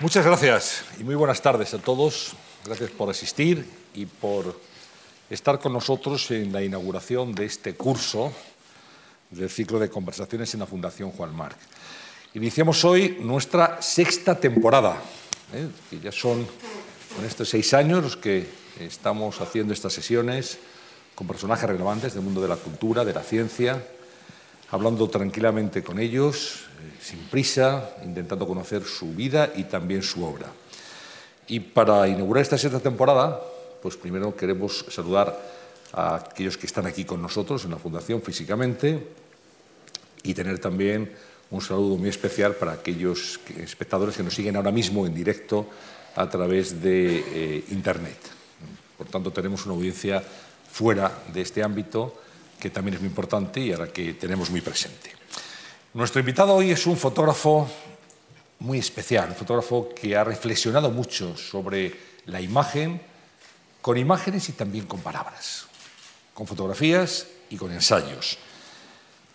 Muchas gracias y muy buenas tardes a todos. Gracias por asistir y por estar con nosotros en la inauguración de este curso del ciclo de conversaciones en la Fundación Juan Marc. Iniciamos hoy nuestra sexta temporada, ¿eh? que ya son con estos seis años los que estamos haciendo estas sesiones con personajes relevantes del mundo de la cultura, de la ciencia, hablando tranquilamente con ellos, eh, sin prisa, intentando conocer su vida y también su obra. Y para inaugurar esta sexta temporada, pues primero queremos saludar a aquellos que están aquí con nosotros en la Fundación físicamente y tener también un saludo muy especial para aquellos espectadores que nos siguen ahora mismo en directo a través de eh, Internet. Por tanto, tenemos una audiencia fuera de este ámbito que también es muy importante y a la que tenemos muy presente. Nuestro invitado hoy es un fotógrafo muy especial, un fotógrafo que ha reflexionado mucho sobre la imagen, con imágenes y también con palabras, con fotografías y con ensayos.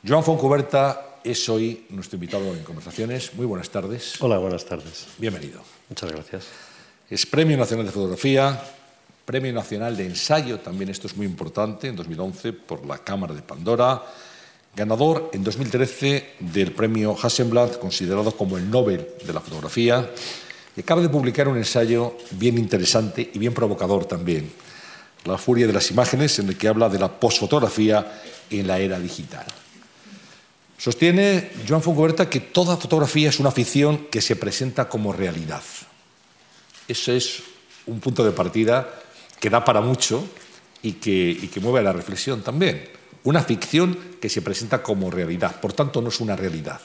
Joan Foncuberta es hoy nuestro invitado en Conversaciones. Muy buenas tardes. Hola, buenas tardes. Bienvenido. Muchas gracias. Es Premio Nacional de Fotografía, Premio Nacional de Ensayo, también esto es muy importante, en 2011 por la Cámara de Pandora. Ganador en 2013 del Premio Hasselblad, considerado como el Nobel de la Fotografía. Y acaba de publicar un ensayo bien interesante y bien provocador también. La furia de las imágenes, en el que habla de la posfotografía en la era digital. Sostiene Joan Foncoberta que toda fotografía es una ficción que se presenta como realidad. Eso es un punto de partida que da para mucho y que, y que mueve a la reflexión también. Una ficción que se presenta como realidad, por tanto no es una realidad.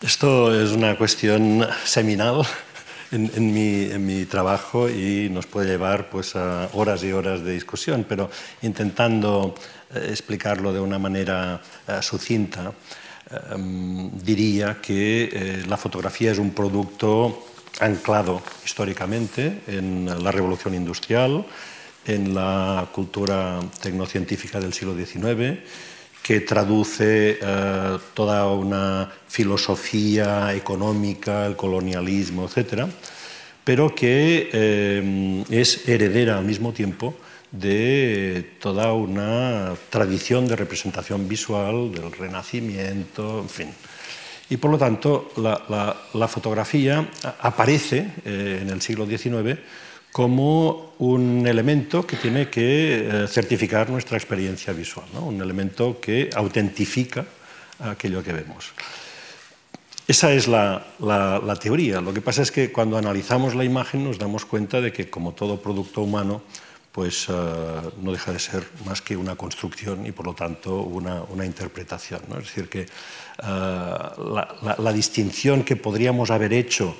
Esto es una cuestión seminal en, mi, en, mi, trabajo y nos puede llevar pues, a horas y horas de discusión, pero intentando eh, explicarlo de una manera eh, sucinta, eh, diría que la fotografía es un producto anclado históricamente en la revolución industrial, en la cultura tecnocientífica del siglo XIX, que traduce toda una filosofía económica, el colonialismo, etc., pero que es heredera al mismo tiempo de toda una tradición de representación visual del Renacimiento, en fin. Y por lo tanto, la, fotografía aparece eh, en el siglo XIX como un elemento que tiene que eh, certificar nuestra experiencia visual, un elemento que autentifica aquello que vemos. Esa es la, teoría. Lo que pasa es que cuando analizamos la imagen nos damos cuenta de que, como todo producto humano, pues eh, no deja de ser más que una construcción y por lo tanto una, una interpretación. ¿no? Es decir, que eh, la, distinción que podríamos haber hecho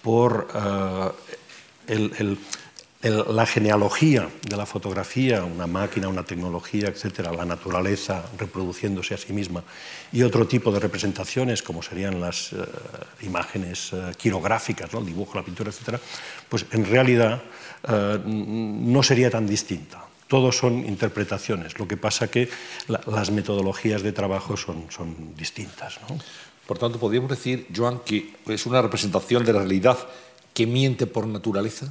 por eh, la genealogía de la fotografía, una máquina, una tecnología, etcétera, la naturaleza reproduciéndose a sí misma, y otro tipo de representaciones, como serían las imágenes quirográficas, ¿no? el dibujo, la pintura, etcétera, pues en realidad uh, no sería tan distinta. Todos son interpretaciones, lo que pasa que la, las metodologías de trabajo son, son distintas. ¿no? Por tanto, podríamos decir, Joan, que es una representación de la realidad que miente por naturaleza.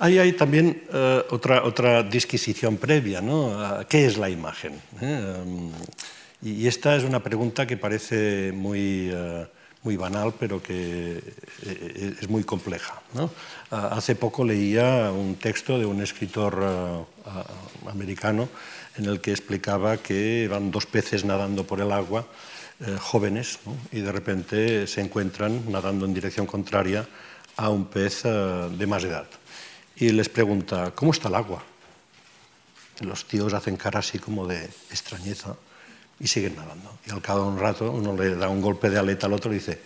Ahí hay también uh, otra, otra disquisición previa, ¿no? ¿Qué es la imagen? ¿Eh? Um, y esta es una pregunta que parece muy, muy banal, pero que es muy compleja. ¿no? Uh, hace poco leía un texto de un escritor americano en el que explicaba que van dos peces nadando por el agua, jóvenes, ¿no? y de repente se encuentran nadando en dirección contraria a un pez de más edad y les pregunta, ¿cómo está el agua? Los tíos hacen cara así como de extrañeza y siguen nadando. Y al cabo de un rato uno le da un golpe de aleta al otro y dice,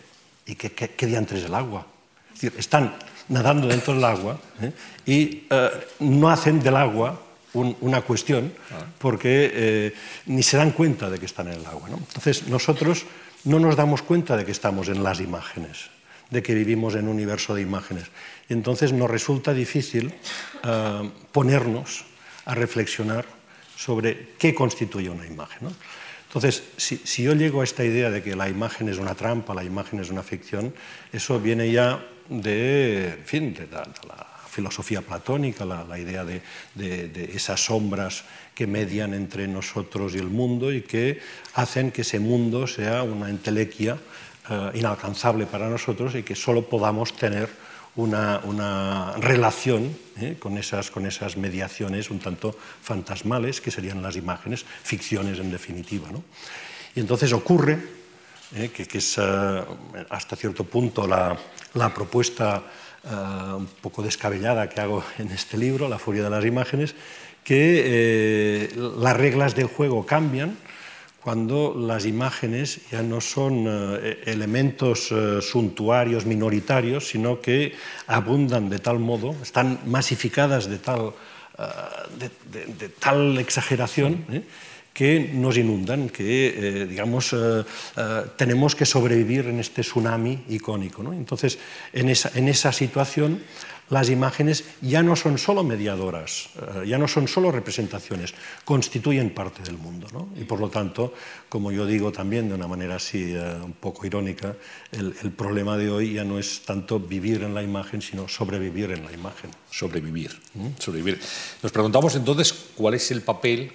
¿y qué, qué, qué diantres es el agua? Es decir, están nadando dentro del agua ¿eh? y eh, no hacen del agua un, una cuestión ah. porque eh, ni se dan cuenta de que están en el agua. ¿no? Entonces nosotros no nos damos cuenta de que estamos en las imágenes, de que vivimos en un universo de imágenes. Entonces nos resulta difícil uh, ponernos a reflexionar sobre qué constituye una imagen. Entonces, si, yo llego a esta idea de que la imagen es una trampa, la imagen es una ficción, eso viene ya de, fin, de, la, filosofía platónica, la, idea de, esas sombras que median entre nosotros y el mundo y que hacen que ese mundo sea una entelequia eh, inalcanzable para nosotros y que solo podamos tener una, relación eh, con, esas, con esas mediaciones un tanto fantasmales que serían las imágenes, ficciones en definitiva. Y entonces ocurre, eh, que, es hasta cierto punto la, la propuesta un poco descabellada que hago en este libro, La furia de las imágenes, que las reglas del juego cambian cuando las imágenes ya no son eh, elementos eh, suntuarios minoritarios, sino que abundan de tal modo, están masificadas de tal, eh, de, tal exageración que nos inundan, que digamos, tenemos que sobrevivir en este tsunami icónico. Entonces, en esa, en esa situación, las imágenes ya no son solo mediadoras, eh, ya no son solo representaciones, constituyen parte del mundo. Y por lo tanto, como yo digo también de una manera así eh, un poco irónica, el, problema de hoy ya no es tanto vivir en la imagen, sino sobrevivir en la imagen. Sobrevivir, sobrevivir. Nos preguntamos entonces cuál es el papel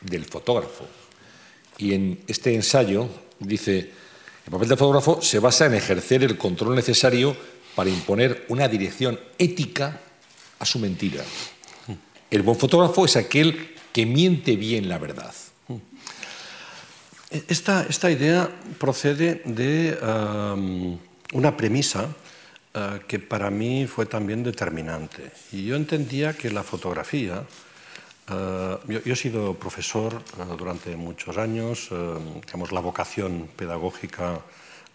del fotógrafo. Y en este ensayo dice, el papel del fotógrafo se basa en ejercer el control necesario para imponer una dirección ética a su mentira. El buen fotógrafo es aquel que miente bien la verdad. Esta, esta idea procede de una premisa uh, que para mí fue también determinante. Y yo entendía que la fotografía, uh, yo, he sido profesor uh, durante muchos años, digamos, la vocación pedagógica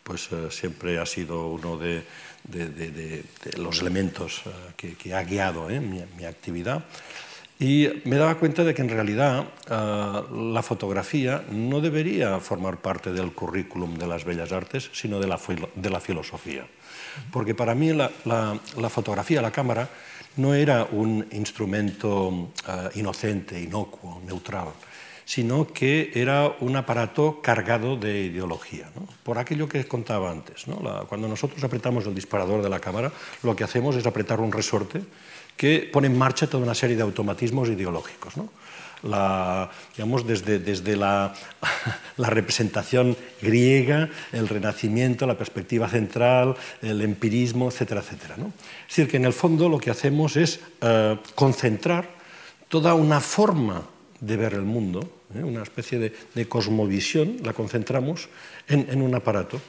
pues siempre ha sido uno de, de, los elementos eh, que, ha guiado eh, mi, actividad. Y me daba cuenta de que en realidad eh, la fotografía no debería formar parte del currículum de las bellas artes, sino de la, de la filosofía. Porque para mí la, la, fotografía, la cámara, no era un instrumento inocente, inocuo, neutral, sino que era un aparato cargado de ideología, por aquello que contaba antes. cuando nosotros apretamos el disparador de la cámara, lo que hacemos es apretar un resorte que pone en marcha toda una serie de automatismos ideológicos. digamos, desde, desde la, la, representación griega, el renacimiento, la perspectiva central, el empirismo, etcétera, etcétera. Es decir, que en el fondo lo que hacemos es eh, concentrar toda una forma de ver el mundo ¿eh? una especie de, cosmovisión, la concentramos en, un aparato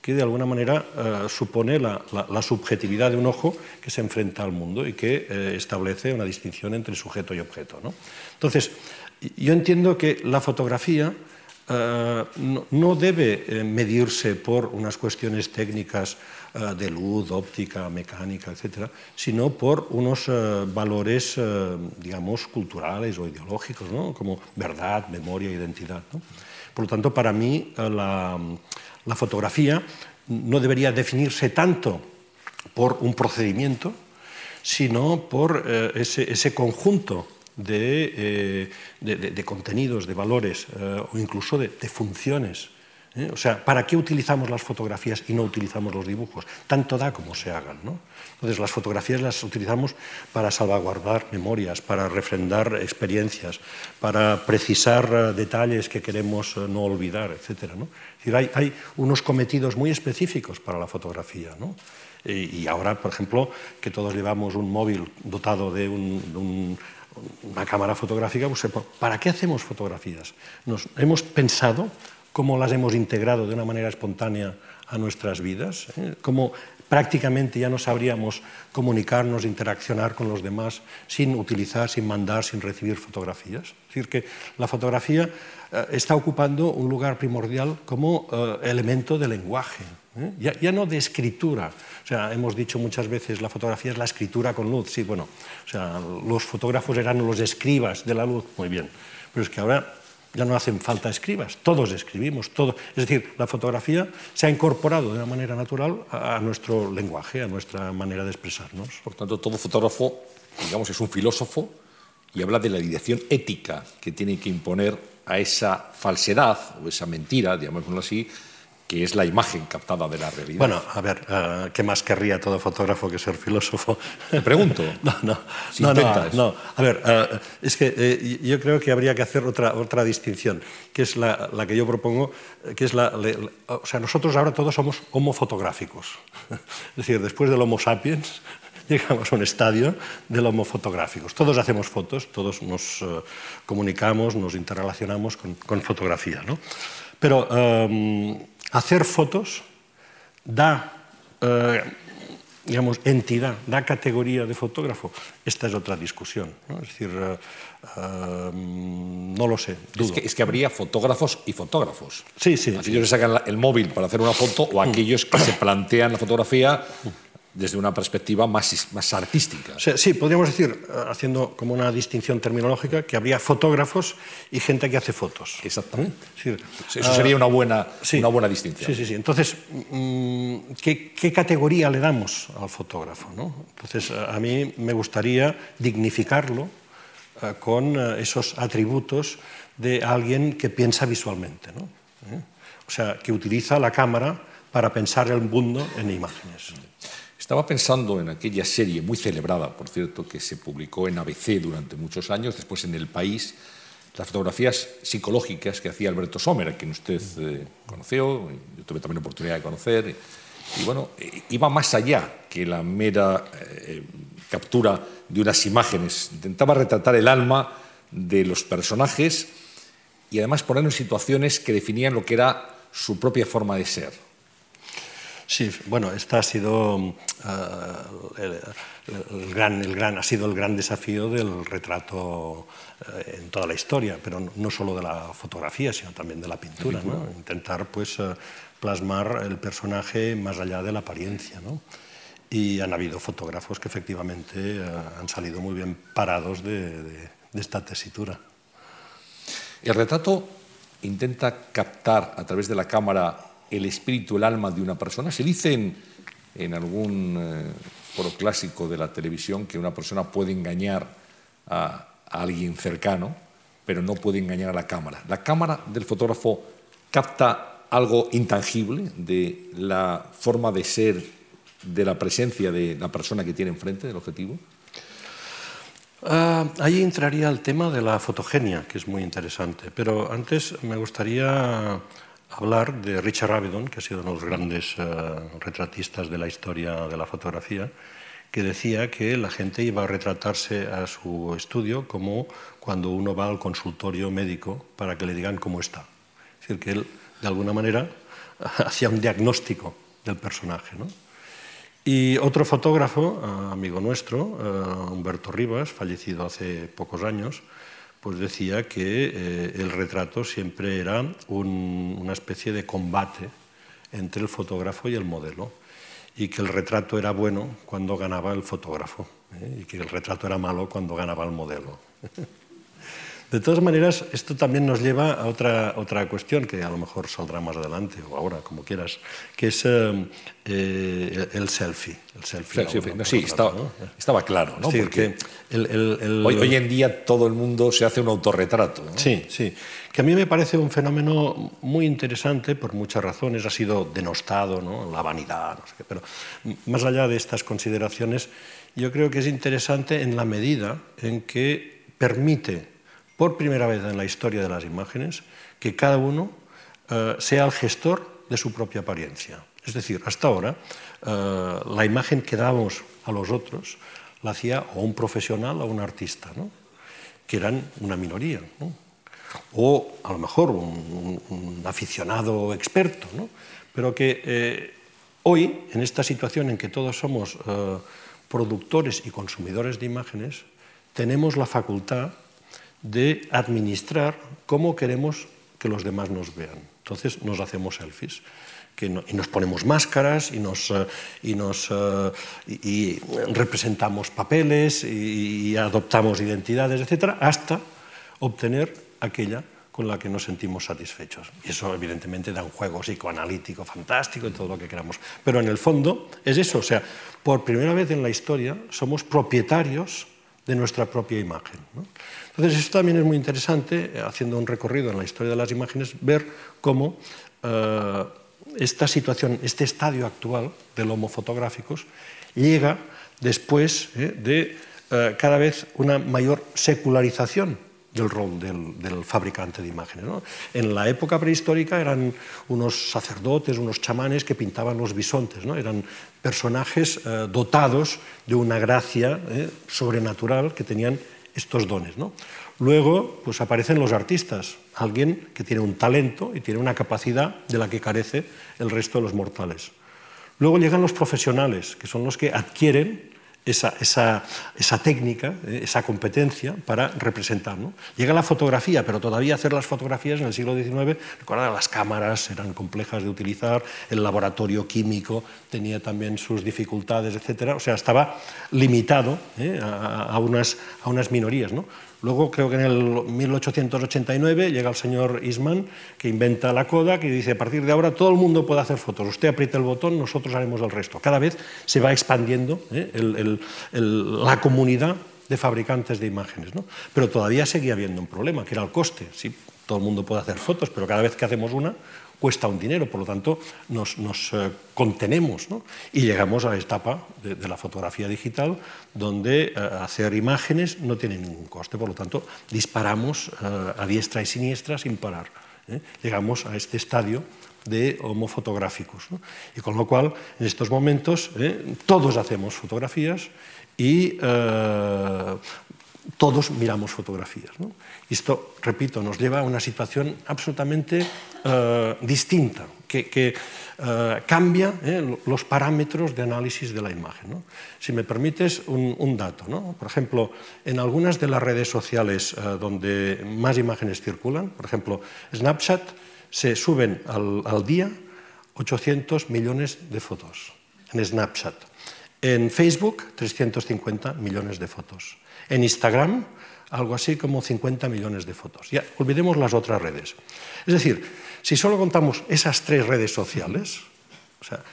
que de alguna manera eh, supone la, subjetividad de un ojo que se enfrenta al mundo y que eh, establece una distinción entre sujeto y objeto. Entonces, yo entiendo que la fotografía no, debe medirse por unas cuestiones técnicas de luz, óptica, mecánica, etcétera, sino por unos eh, valores, eh, digamos, culturales o ideológicos, como verdad, memoria, identidad. Por lo tanto, para mí la, fotografía no debería definirse tanto por un procedimiento, sino por ese, conjunto de, contenidos, de valores o incluso de, funciones ¿eh? O sea, ¿para qué utilizamos las fotografías y no utilizamos los dibujos? Tanto da como se hagan. ¿no? Entonces, las fotografías las utilizamos para salvaguardar memorias, para refrendar experiencias, para precisar eh, detalles que queremos eh, no olvidar, etc. ¿no? Es decir, hay, hay, unos cometidos muy específicos para la fotografía. ¿no? Y, ahora, por ejemplo, que todos llevamos un móvil dotado de una cámara fotográfica, pues, ¿para qué hacemos fotografías? Nos hemos pensado cómo las hemos integrado de una manera espontánea a nuestras vidas, ¿eh? cómo prácticamente ya no sabríamos comunicarnos, interaccionar con los demás sin utilizar, sin mandar, sin recibir fotografías. Es decir, que la fotografía eh, está ocupando un lugar primordial como eh, elemento de lenguaje, ya, ya, no de escritura. O sea, hemos dicho muchas veces la fotografía es la escritura con luz. Sí, bueno, o sea, los fotógrafos eran los escribas de la luz, muy bien. Pero es que ahora ya no hacen falta escribas, todos escribimos, todo. Es decir, la fotografía se ha incorporado de una manera natural a nuestro lenguaje, a nuestra manera de expresarnos. Por tanto, todo fotógrafo, digamos, es un filósofo y habla de la dirección ética que tiene que imponer a esa falsedad o esa mentira, digámoslo así, que es la imagen captada de la realidad. Bueno, a ver, uh, ¿qué más querría todo fotógrafo que ser filósofo? Te pregunto. no, no, si no, no, no, A ver, uh, es que eh, yo creo que habría que hacer otra, otra distinción, que es la, la que yo propongo, que es la, la, O sea, nosotros ahora todos somos homofotográficos. es decir, después del Homo sapiens, llegamos a un estadio del homo fotográficos. Todos hacemos fotos, todos nos comunicamos, nos interrelacionamos con, con fotografía. ¿no? Pero um, hacer fotos da, uh, digamos, entidad, da categoría de fotógrafo. Esta es otra discusión. ¿no? Es decir, uh, no lo sé. Dudo. Es que, es que, habría fotógrafos y fotógrafos. Sí, sí. Aquellos sí. que sacan el móvil para hacer una foto o aquellos que se plantean la fotografía desde una perspectiva más, más artística. Sí, podríamos decir, eh, haciendo como una distinción terminológica, que habría fotógrafos y gente que hace fotos. Exactamente. ¿Mm? Sí. Eso sería una buena, sí. una buena distinción. Sí, sí, sí. Entonces, ¿qué, ¿qué, categoría le damos al fotógrafo? ¿no? Entonces, a mí me gustaría dignificarlo uh, con uh, esos atributos de alguien que piensa visualmente. ¿no? ¿Eh? O sea, que utiliza la cámara para pensar el mundo en imágenes. Estaba pensando en aquella serie muy celebrada, por cierto, que se publicó en ABC durante muchos años, después en El País, las fotografías psicológicas que hacía Alberto Sommer, a quien usted eh, conoció, yo tuve también la oportunidad de conocer, y, bueno, iba más allá que la mera eh, captura de unas imágenes, intentaba retratar el alma de los personajes y además ponerlos en situaciones que definían lo que era su propia forma de ser. Sí, bueno, esta ha sido uh, el, el, gran, el gran, ha sido el gran desafío del retrato uh, en toda la historia, pero no, solo de la fotografía, sino también de la pintura, ¿no? intentar pues uh, plasmar el personaje más allá de la apariencia, ¿no? Y han habido fotógrafos que efectivamente han salido muy bien parados de, de, de esta tesitura. El retrato intenta captar a través de la cámara el espíritu, el alma de una persona. Se dice en, algún eh, clásico de la televisión que una persona puede engañar a, a, alguien cercano, pero no puede engañar a la cámara. La cámara del fotógrafo capta algo intangible de la forma de ser, de la presencia de la persona que tiene enfrente, del objetivo. Uh, ahí entraría el tema de la fotogenia, que es muy interesante, pero antes me gustaría hablar de Richard Avedon, que ha sido uno de los grandes uh, retratistas de la historia de la fotografía, que decía que la gente iba a retratarse a su estudio como cuando uno va al consultorio médico para que le digan cómo está. Es decir, que él, de alguna manera, hacía un diagnóstico del personaje. ¿no? Y otro fotógrafo, uh, amigo nuestro, uh, Humberto Rivas, fallecido hace pocos años, pues decía que eh, el retrato siempre era un, una especie de combate entre el fotógrafo y el modelo y que el retrato era bueno cuando ganaba el fotógrafo ¿eh? y que el retrato era malo cuando ganaba el modelo. De todas maneras, esto también nos lleva a otra, otra cuestión que a lo mejor saldrá más adelante o ahora, como quieras, que es eh, eh, el, selfie. El selfie, sí, no, sí estaba, ¿no? estaba, claro, ¿no? Decir, Porque el, el, hoy, hoy, en día todo el mundo se hace un autorretrato. ¿no? Sí, sí. Que a mí me parece un fenómeno muy interesante por muchas razones. Ha sido denostado, ¿no? la vanidad, no sé qué. Pero más allá de estas consideraciones, yo creo que es interesante en la medida en que permite por primera vez en la historia de las imágenes, que cada uno uh, sea el gestor de su propia apariencia. Es decir, hasta ahora, uh, la imagen que damos a los otros la hacía o un profesional o un artista, ¿no? que eran una minoría. ¿no? O a lo mejor un, un aficionado experto, ¿no? pero que eh, hoy, en esta situación en que todos somos uh, productores y consumidores de imágenes, tenemos la facultad de administrar cómo queremos que los demás nos vean. Entonces nos hacemos selfies. Y nos ponemos máscaras y, nos, uh, y, nos, uh, y, representamos papeles y adoptamos identidades, etcétera, hasta obtener aquella con la que nos sentimos satisfechos. Y eso evidentemente da un juego psicoanalítico fantástico y todo lo que queramos. Pero en el fondo es eso, o sea, por primera vez en la historia somos propietarios de nuestra propia imagen. Entonces, esto también es muy interesante, eh, haciendo un recorrido en la historia de las imágenes, ver cómo eh, esta situación, este estadio actual del Homo fotográficos, llega después eh, de cada vez una mayor secularización del rol del, fabricante de imágenes. En la época prehistórica eran unos sacerdotes, unos chamanes que pintaban los bisontes, ¿no? eran personajes eh, dotados de una gracia eh, sobrenatural que tenían estos dones. Luego pues aparecen los artistas, alguien que tiene un talento y tiene una capacidad de la que carece el resto de los mortales. Luego llegan los profesionales, que son los que adquieren esa, esa, esa técnica, eh, esa competencia para representar. ¿no? Llega la fotografía, pero todavía hacer las fotografías en el siglo XIX, recuerda, las cámaras eran complejas de utilizar, el laboratorio químico tenía también sus dificultades, etc. O sea, estaba limitado ¿eh? a, a, unas, a unas minorías. ¿no? Luego creo que en el 1889 llega el señor Eastman que inventa la Kodak y dice a partir de ahora todo el mundo puede hacer fotos, usted aprieta el botón, nosotros haremos el resto. Cada vez se va expandiendo ¿eh? la comunidad de fabricantes de imágenes. ¿no? Pero todavía seguía habiendo un problema, que era el coste. Sí, todo el mundo puede hacer fotos, pero cada vez que hacemos una, cuesta un dinero, por lo tanto nos, eh, contenemos y llegamos a la etapa de, la fotografía digital donde eh, hacer imágenes no tiene ningún coste, por lo tanto disparamos eh, a diestra y siniestra sin parar. Llegamos a este estadio de homofotográficos. Y con lo cual, en estos momentos, todos hacemos fotografías y todos miramos fotografías. Esto, repito, nos lleva a una situación absolutamente eh, distinta, que, eh, cambia eh, los parámetros de análisis de la imagen. Si me permites un, dato, por ejemplo, en algunas de las redes sociales donde más imágenes circulan, por ejemplo, Snapchat, se suben al día 800 millones de fotos en Snapchat. En Facebook, 350 millones de fotos. En Instagram, algo así como 50 millones de fotos. Ya olvidemos las otras redes. Es decir, si solo contamos esas tres redes sociales, o sea,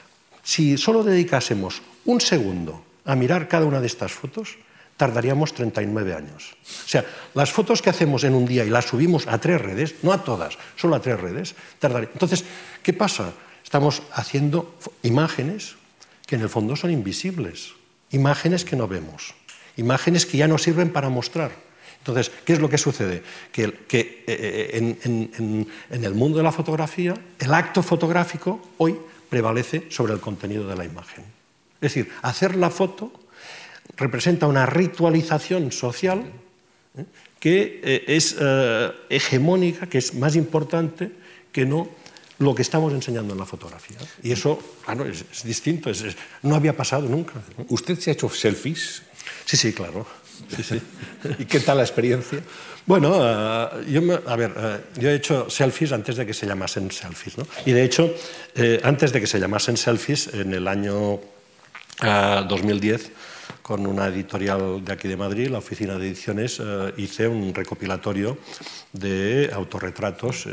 si solo dedicásemos un segundo a mirar cada una de estas fotos, tardaríamos 39 años. O sea, las fotos que hacemos en un día y las subimos a tres redes, no a todas, solo a tres redes, tardaría. Entonces, ¿qué pasa? Estamos haciendo imágenes que en el fondo son invisibles, imágenes que no vemos imágenes que ya no sirven para mostrar. Entonces, ¿qué es lo que sucede? Que, eh, eh, en, el mundo de la fotografía, el acto fotográfico hoy prevalece sobre el contenido de la imagen. Es decir, hacer la foto representa una ritualización social ¿eh? que es hegemónica, que es más importante que no lo que estamos enseñando en la fotografía. Y eso, claro, es, distinto, no había pasado nunca. ¿Usted se ha hecho selfies Sí, sí, claro. Sí, sí. ¿Y qué tal la experiencia? Bueno, uh, yo, me, a ver, uh, yo he hecho selfies antes de que se llamasen selfies, ¿no? Y de hecho, eh, antes de que se llamasen selfies, en el año uh, eh, 2010, con una editorial de aquí de Madrid, la Oficina de Ediciones, eh, hice un recopilatorio de autorretratos eh,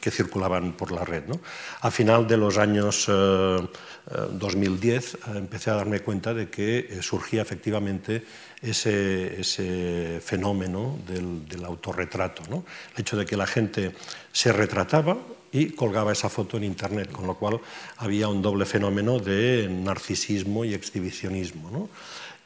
que circulaban por la red. ¿no? A final de los años 2010 empecé a darme cuenta de que surgía efectivamente ese, ese fenómeno del, del autorretrato. ¿no? El hecho de que la gente se retrataba y colgaba esa foto en Internet, con lo cual había un doble fenómeno de narcisismo y exhibicionismo. ¿no?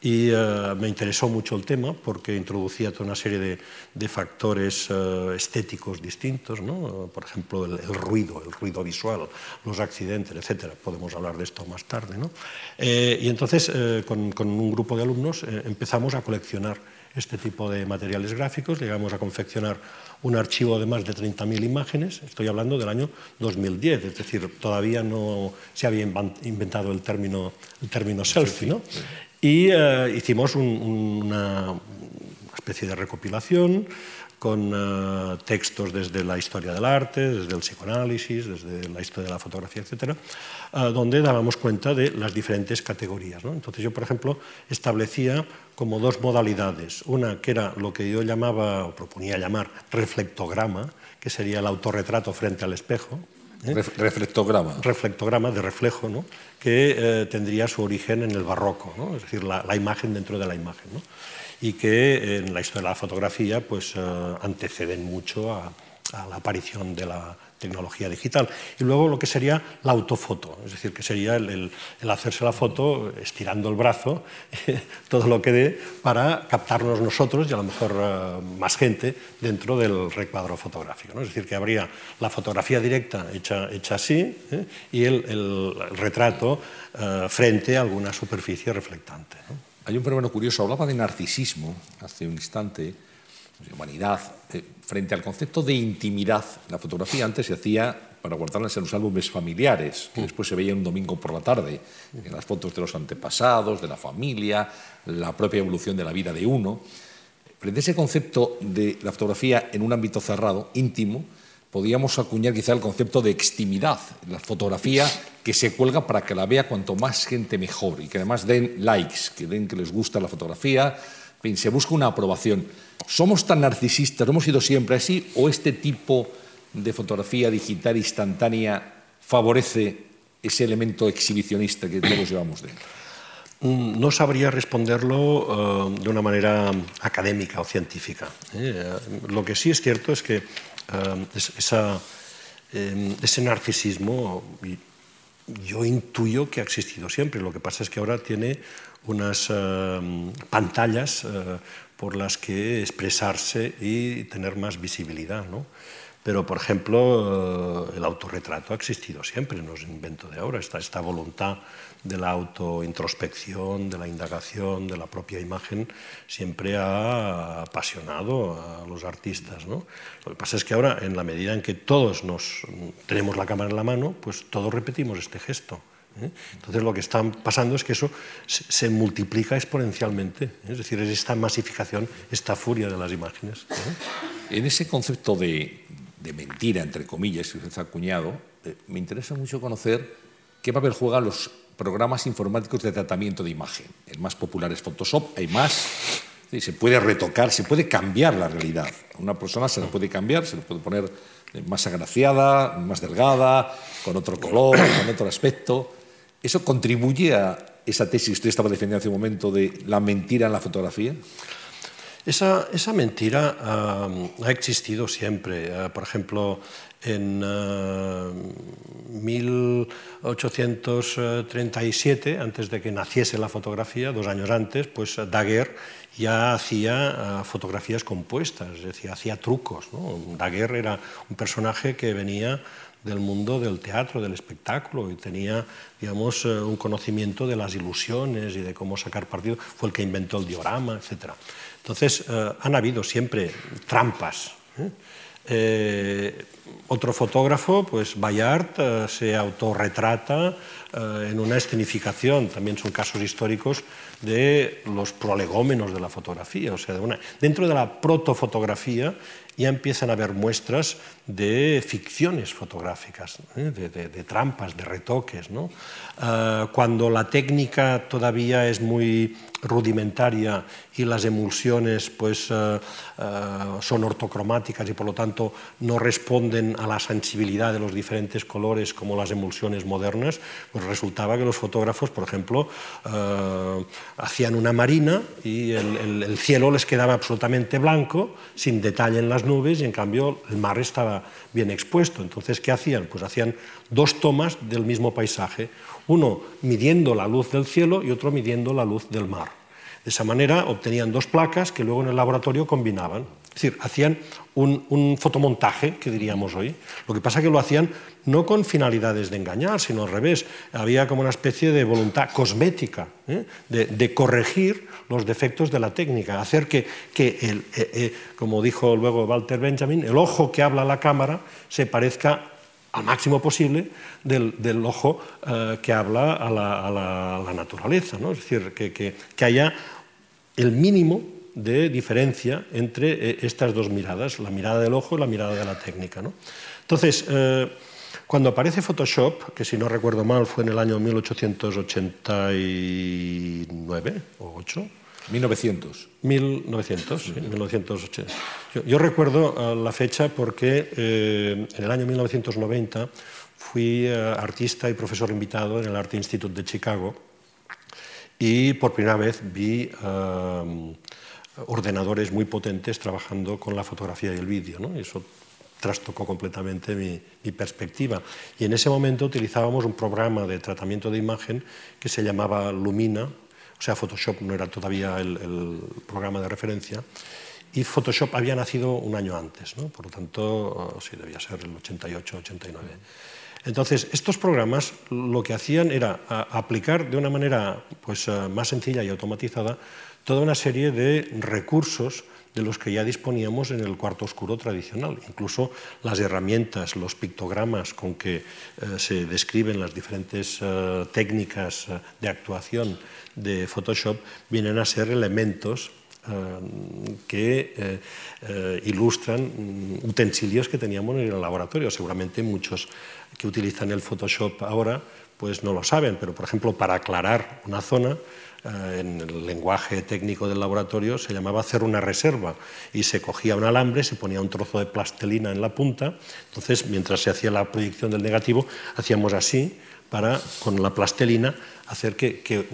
Y uh, me interesó mucho el tema porque introducía toda una serie de, de factores uh, estéticos distintos, ¿no? por ejemplo, el, el, ruido, el ruido visual, los accidentes, etc. Podemos hablar de esto más tarde. ¿no? Eh, y entonces, eh, con, con, un grupo de alumnos, eh, empezamos a coleccionar este tipo de materiales gráficos, llegamos a confeccionar un archivo de más de 30.000 imágenes, estoy hablando del año 2010, es decir, todavía no se había inventado el término, el término selfie, ¿no? Y uh, hicimos un, una especie de recopilación con uh, textos desde la historia del arte, desde el psicoanálisis, desde la historia de la fotografía, etc., uh, donde dábamos cuenta de las diferentes categorías. Entonces yo, por ejemplo, establecía como dos modalidades. Una que era lo que yo llamaba, o proponía llamar, reflectograma, que sería el autorretrato frente al espejo, ¿Eh? Reflectograma. Reflectograma de reflejo, ¿no? que eh, tendría su origen en el barroco, ¿no? es decir, la, la, imagen dentro de la imagen. ¿no? y que en la historia de la fotografía pues, anteceden mucho a, a la aparición de la tecnología digital. Y luego lo que sería la autofoto, es decir, que sería el, hacerse la foto estirando el brazo, todo lo que dé, para captarnos nosotros y a lo mejor eh, más gente dentro del recuadro fotográfico. Es decir, que habría la fotografía directa hecha, así ¿eh? y el, retrato eh, frente a alguna superficie reflectante. Hay un fenómeno curioso, hablaba de narcisismo hace un instante humanidad, eh, frente al concepto de intimidad. La fotografía antes se hacía para guardarlas en los álbumes familiares, que después se veía un domingo por la tarde, en las fotos de los antepasados, de la familia, la propia evolución de la vida de uno. Frente a ese concepto de la fotografía en un ámbito cerrado, íntimo, podíamos acuñar quizá el concepto de extimidad, la fotografía que se cuelga para que la vea cuanto más gente mejor y que además den likes, que den que les gusta la fotografía, se busca una aprobación. ¿Somos tan narcisistas, hemos sido siempre así, o este tipo de fotografía digital instantánea favorece ese elemento exhibicionista que todos llevamos dentro? Mm, no sabría responderlo eh, de una manera académica o científica. ¿eh? lo que sí es cierto es que eh, ese narcisismo yo intuyo que ha existido siempre. Lo que pasa es que ahora tiene unas eh, pantallas eh, por las que expresarse y tener más visibilidad. ¿no? Pero, por ejemplo, eh, el autorretrato ha existido siempre, no es invento de ahora, esta, esta voluntad de la autointrospección, de la indagación, de la propia imagen, siempre ha apasionado a los artistas. ¿no? Lo que pasa es que ahora, en la medida en que todos nos, tenemos la cámara en la mano, pues todos repetimos este gesto. ¿Eh? Entonces lo que está pasando es que eso se, multiplica exponencialmente, ¿eh? es decir, es esta masificación, esta furia de las imágenes. ¿eh? En ese concepto de, mentira, entre comillas, que usted ha acuñado, me interesa mucho conocer qué papel juegan los programas informáticos de tratamiento de imagen. El más popular es Photoshop, hay más, se puede retocar, se puede cambiar la realidad. A una persona se la puede cambiar, se le puede poner más agraciada, más delgada, con otro color, con otro aspecto. ¿Eso contribuye a esa tesis que usted estaba defendiendo hace un momento de la mentira en la fotografía? Esa, esa mentira ha existido siempre. Eh, por ejemplo, en 1837, eh, antes de que naciese la fotografía, dos años antes, pues Daguerre ya hacía fotografías compuestas, es decir, hacía trucos. Daguerre era un personaje que venía del mundo del teatro, del espectáculo, y tenía digamos, eh, un conocimiento de las ilusiones y de cómo sacar partido. Fue el que inventó el diorama, etc. Entonces, eh, han habido siempre trampas. ¿eh? otro fotógrafo, pues Bayard, se autorretrata en una escenificación, también son casos históricos de los prolegómenos de la fotografía, o sea, dentro de la protofotografía ya empiezan a haber muestras de ficciones fotográficas, ¿eh? de, trampas, de retoques. ¿no? Ah, cuando la técnica todavía es muy rudimentaria y las emulsiones pues, ah, ah, son ortocromáticas y por lo tanto no responden a la sensibilidad de los diferentes colores como las emulsiones modernas, pues resultaba que los fotógrafos, por ejemplo, hacían una marina y el, el cielo les quedaba absolutamente blanco, sin detalle en las nubes y en cambio el mar estaba bien expuesto. Entonces, ¿qué hacían? Pues hacían dos tomas del mismo paisaje, uno midiendo la luz del cielo y otro midiendo la luz del mar. De esa manera obtenían dos placas que luego en el laboratorio combinaban. Es decir, hacían un, fotomontaje, que diríamos hoy. Lo que pasa es que lo hacían no con finalidades de engañar, sino al revés. Había como una especie de voluntad cosmética ¿eh? de, corregir los defectos de la técnica, hacer que, el, eh, eh, como dijo luego Walter Benjamin, el ojo que habla la cámara se parezca al máximo posible del, ojo que habla a la, naturaleza. ¿no? Es decir, que, que haya el mínimo de diferencia entre estas dos miradas, la mirada del ojo y la mirada de la técnica. ¿no? Entonces, cuando aparece Photoshop, que si no recuerdo mal fue en el año 1889 o 8, 1900. 1900, sí, 1980. Yo, recuerdo eh, la fecha porque en el año 1990 fui artista y profesor invitado en el Art Institute de Chicago y por primera vez vi ordenadores muy potentes trabajando con la fotografía y el vídeo. ¿no? eso trastocó completamente mi, perspectiva. Y en ese momento utilizábamos un programa de tratamiento de imagen que se llamaba Lumina, o sea, Photoshop no era todavía el, programa de referencia, y Photoshop había nacido un año antes, por lo tanto, sí, debía ser el 88-89. Entonces, estos programas lo que hacían era aplicar de una manera pues, eh, más sencilla y automatizada toda una serie de recursos de los que ya disponíamos en el cuarto oscuro tradicional. Incluso las herramientas, los pictogramas con que eh, se describen las diferentes eh, técnicas de actuación de Photoshop vienen a ser elementos que ilustran mm, utensilios que teníamos en el laboratorio. Seguramente muchos que utilizan el Photoshop ahora pues no lo saben, pero por ejemplo para aclarar una zona eh, en el lenguaje técnico del laboratorio se llamaba hacer una reserva. Y se cogía un alambre, se ponía un trozo de plastelina en la punta, entonces mientras se hacía la proyección del negativo hacíamos así para con la plastelina hacer que,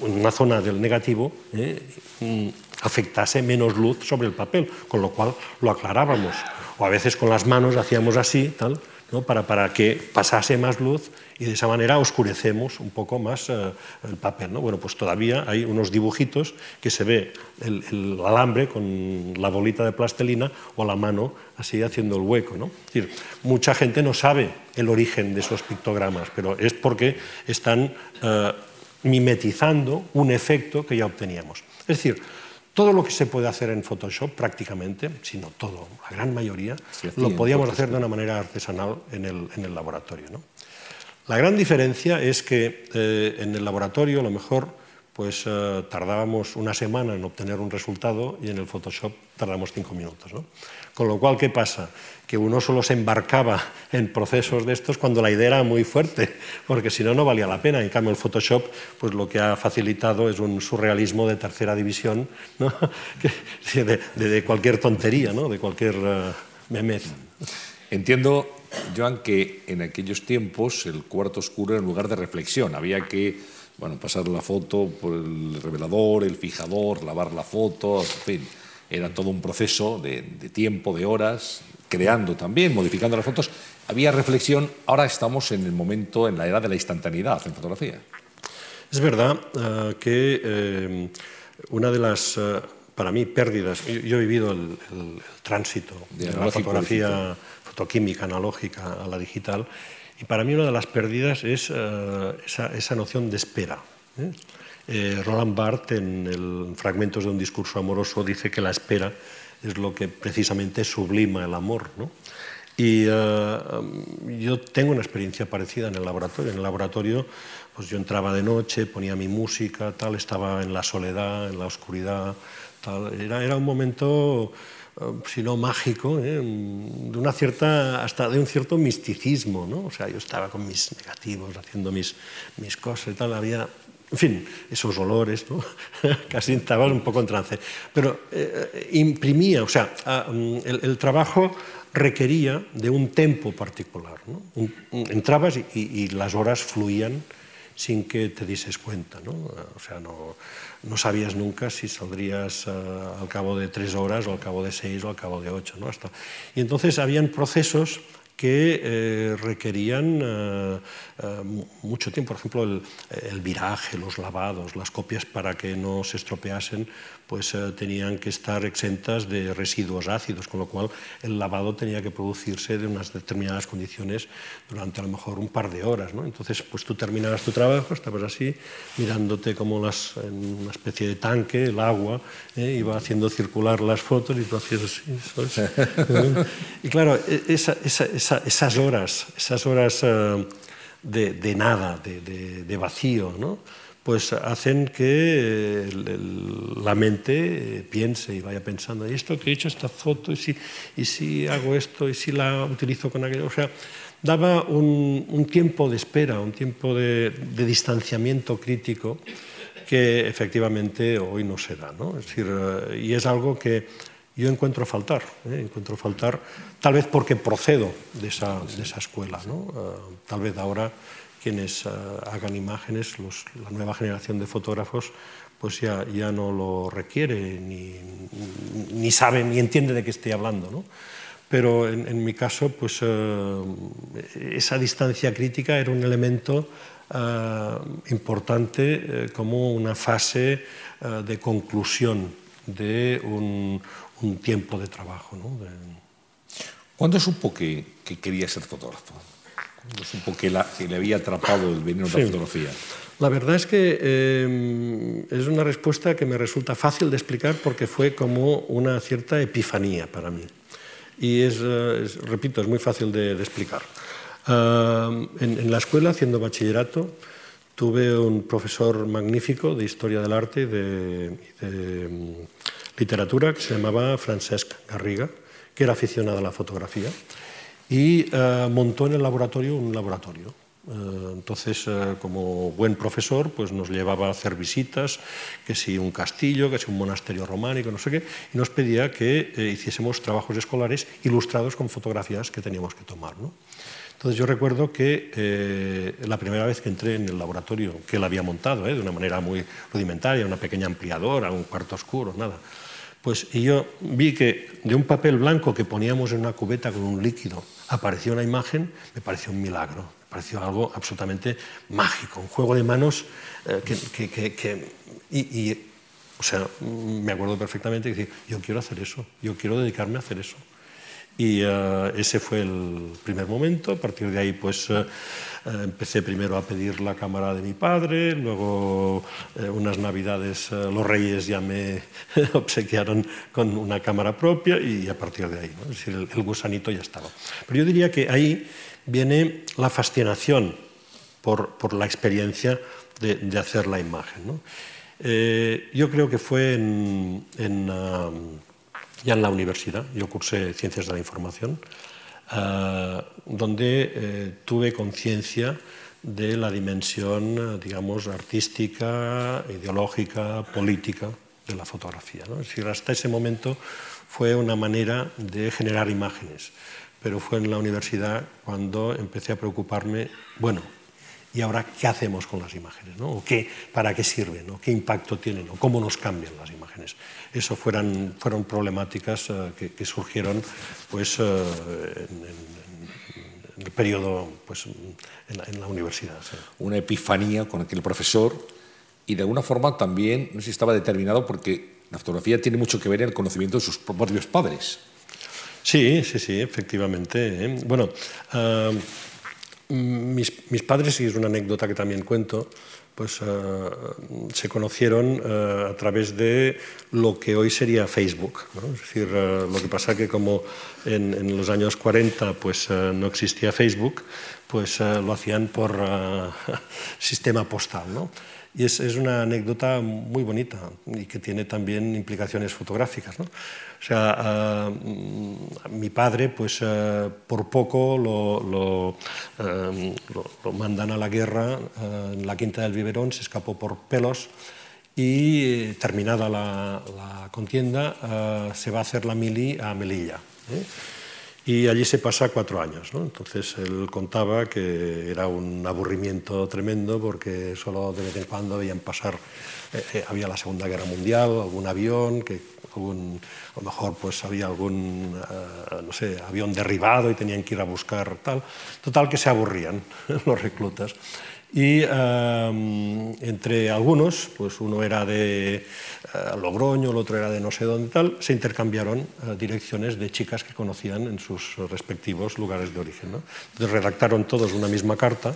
una zona del negativo eh, mm, afectase menos luz sobre el papel, con lo cual lo aclarábamos. O a veces con las manos hacíamos así, tal, para, para, que pasase más luz y de esa manera oscurecemos un poco más eh, el papel. ¿no? Bueno, pues todavía hay unos dibujitos que se ve el, alambre con la bolita de plastelina o la mano así haciendo el hueco. ¿no? Es decir, mucha gente no sabe el origen de esos pictogramas, pero es porque están eh, mimetizando un efecto que ya obteníamos. Es decir, todo lo que se puede hacer en Photoshop, prácticamente, si no todo, la gran mayoría, lo podíamos hacer de una manera artesanal en el, laboratorio. La gran diferencia es que eh, en el laboratorio a lo mejor pues, eh, tardábamos una semana en obtener un resultado y en el Photoshop tardamos cinco minutos. Con lo cual, ¿qué pasa? Que uno solo se embarcaba en procesos de estos cuando la idea era muy fuerte, porque si no, no valía la pena. En cambio, el Photoshop pues, lo que ha facilitado es un surrealismo de tercera división, de, cualquier tontería, ¿no? de cualquier uh, memez. Entiendo, Joan, que en aquellos tiempos el cuarto oscuro era un lugar de reflexión. Había que bueno, pasar la foto por el revelador, el fijador, lavar la foto, en fin era todo un proceso de, tiempo, de horas, creando también, modificando las fotos. Había reflexión, ahora estamos en el momento, en la era de la instantaneidad en fotografía. Es verdad eh, que eh, una de las, eh, para mí, pérdidas, yo, he vivido el, tránsito de la fotografía fotoquímica analógica a la digital, y para mí una de las pérdidas es esa, esa, noción de espera. Eh, Roland Barthes, en Fragmentos de un discurso amoroso, dice que la espera es lo que precisamente sublima el amor. Y eh, yo tengo una experiencia parecida en el laboratorio. En el laboratorio pues yo entraba de noche, ponía mi música, tal, estaba en la soledad, en la oscuridad. Era, era un momento, eh, si no mágico, de una cierta, hasta de un cierto misticismo. ¿no? O sea, yo estaba con mis negativos, haciendo mis, mis cosas y tal. Había en fin, esos olores, ¿no? casi estaba un poco en trance. Pero eh, imprimía, o sea, mm, el, trabajo requería de un tempo particular. ¿no? entrabas y, las horas fluían sin que te dices cuenta. ¿no? O sea, no, no sabías nunca si saldrías eh, al cabo de tres horas o al cabo de seis o al cabo de ocho. ¿no? Hasta... Y entonces habían procesos que eh, requerían eh, eh, mucho tiempo. Por ejemplo, el, el, viraje, los lavados, las copias para que no se estropeasen, pues tenían que estar exentas de residuos ácidos, con lo cual el lavado tenía que producirse de unas determinadas condiciones durante a lo mejor un par de horas. ¿no? Entonces, pues tú terminabas tu trabajo, estabas así, mirándote como las, en una especie de tanque, el agua, iba haciendo circular las fotos y tú hacías así. y claro, e, esa, esa, esa esas horas, esas horas eh, de, nada, de, vacío, ¿no? Pues hacen que la mente piense y vaya pensando, ¿y esto que he hecho esta foto? ¿Y si, y si hago esto? ¿Y si la utilizo con aquello? O sea, daba un, tiempo de espera, un tiempo de, distanciamiento crítico que efectivamente hoy no se da. ¿no? Es decir, eh, y es algo que yo encuentro faltar, ¿eh? encuentro faltar, tal vez porque procedo de esa, de esa escuela, ¿no? Eh, tal vez ahora quienes eh, hagan imágenes, la nueva generación de fotógrafos, pues ya, ya no lo requiere, ni, ni sabe, ni entiende de qué estoy hablando. ¿no? Pero en, en, mi caso, pues eh, esa distancia crítica era un elemento eh, importante eh, como una fase eh, de conclusión de un, tiempo de trabajo. ¿Cuándo supo que, que, quería ser fotógrafo? ¿Cuándo supo que, la, que le había atrapado el veneno de la fotografía? La verdad es que eh, es una respuesta que me resulta fácil de explicar porque fue como una cierta epifanía para mí. Y es, eh, es repito, es muy fácil de, de explicar. Uh, en, en, la escuela, haciendo bachillerato, tuve un profesor magnífico de historia del arte y de, de um, literatura que se llamaba Francesc Garriga, que era aficionado a la fotografía, y uh, montó en el laboratorio un laboratorio Eh, entonces, eh, como buen profesor, pues nos llevaba a hacer visitas, que si un castillo, que si un monasterio románico, no sé qué, y nos pedía que eh, hiciésemos trabajos escolares ilustrados con fotografías que teníamos que tomar. ¿no? Entonces yo recuerdo que eh, la primera vez que entré en el laboratorio, que él había montado, eh, de una manera muy rudimentaria, una pequeña ampliadora, un cuarto oscuro, nada, pues y yo vi que de un papel blanco que poníamos en una cubeta con un líquido apareció una imagen, me pareció un milagro pareció algo absolutamente mágico, un juego de manos eh, que, que, que, y, o sea, me acuerdo perfectamente que yo quiero hacer eso, yo quiero dedicarme a hacer eso. Y uh, ese fue el primer momento. A partir de ahí, pues uh, empecé primero a pedir la cámara de mi padre, luego uh, unas navidades los reyes ya me obsequiaron con una cámara propia y a partir de ahí, ¿no? es decir, el, el gusanito ya estaba. Pero yo diría que ahí viene la fascinación por, por la experiencia de, de, hacer la imagen. ¿no? Eh, yo creo que fue en, en, ya en la universidad, yo cursé Ciencias de la Información, uh, donde eh, tuve conciencia de la dimensión, digamos, artística, ideológica, política de la fotografía. ¿no? Es decir, hasta ese momento fue una manera de generar imágenes pero fue en la universidad cuando empecé a preocuparme, bueno, ¿y ahora qué hacemos con las imágenes? ¿no? ¿O qué, ¿Para qué sirven? ¿no? ¿Qué impacto tienen? ¿O ¿Cómo nos cambian las imágenes? Eso fueron, fueron problemáticas uh, que, que, surgieron pues, uh, en, en, en, el periodo pues, en, la, en la universidad. ¿sí? Una epifanía con aquel profesor y de alguna forma también, no sé si estaba determinado porque la fotografía tiene mucho que ver en el conocimiento de sus propios padres. Sí, sí, sí, efectivamente. ¿eh? Bueno, uh, mis, mis, padres, y es una anécdota que también cuento, pues uh, se conocieron uh, a través de lo que hoy sería Facebook. Es decir, lo que pasa que como en, en los años 40 pues, no existía Facebook, pues lo hacían por sistema postal. ¿no? Y es, es, una anécdota muy bonita y que tiene también implicaciones fotográficas. ¿no? O sea, uh, mi padre, pues uh, por poco lo, lo, uh, lo, lo, mandan a la guerra en la Quinta del Biberón, se escapó por pelos y terminada la, la contienda se va a hacer la mili a Melilla. ¿eh? Y allí se pasa cuatro años. ¿no? Entonces él contaba que era un aburrimiento tremendo porque solo de vez en cuando veían pasar, eh, eh, había la Segunda Guerra Mundial, algún avión, que algún, a lo mejor pues había algún, uh, no sé, avión derribado y tenían que ir a buscar tal. Total que se aburrían los reclutas. Y um, entre algunos, pues uno era de uh, Logroño, el otro era de no sé dónde tal, se intercambiaron uh, direcciones de chicas que conocían en sus respectivos lugares de origen. ¿no? Entonces redactaron todos una misma carta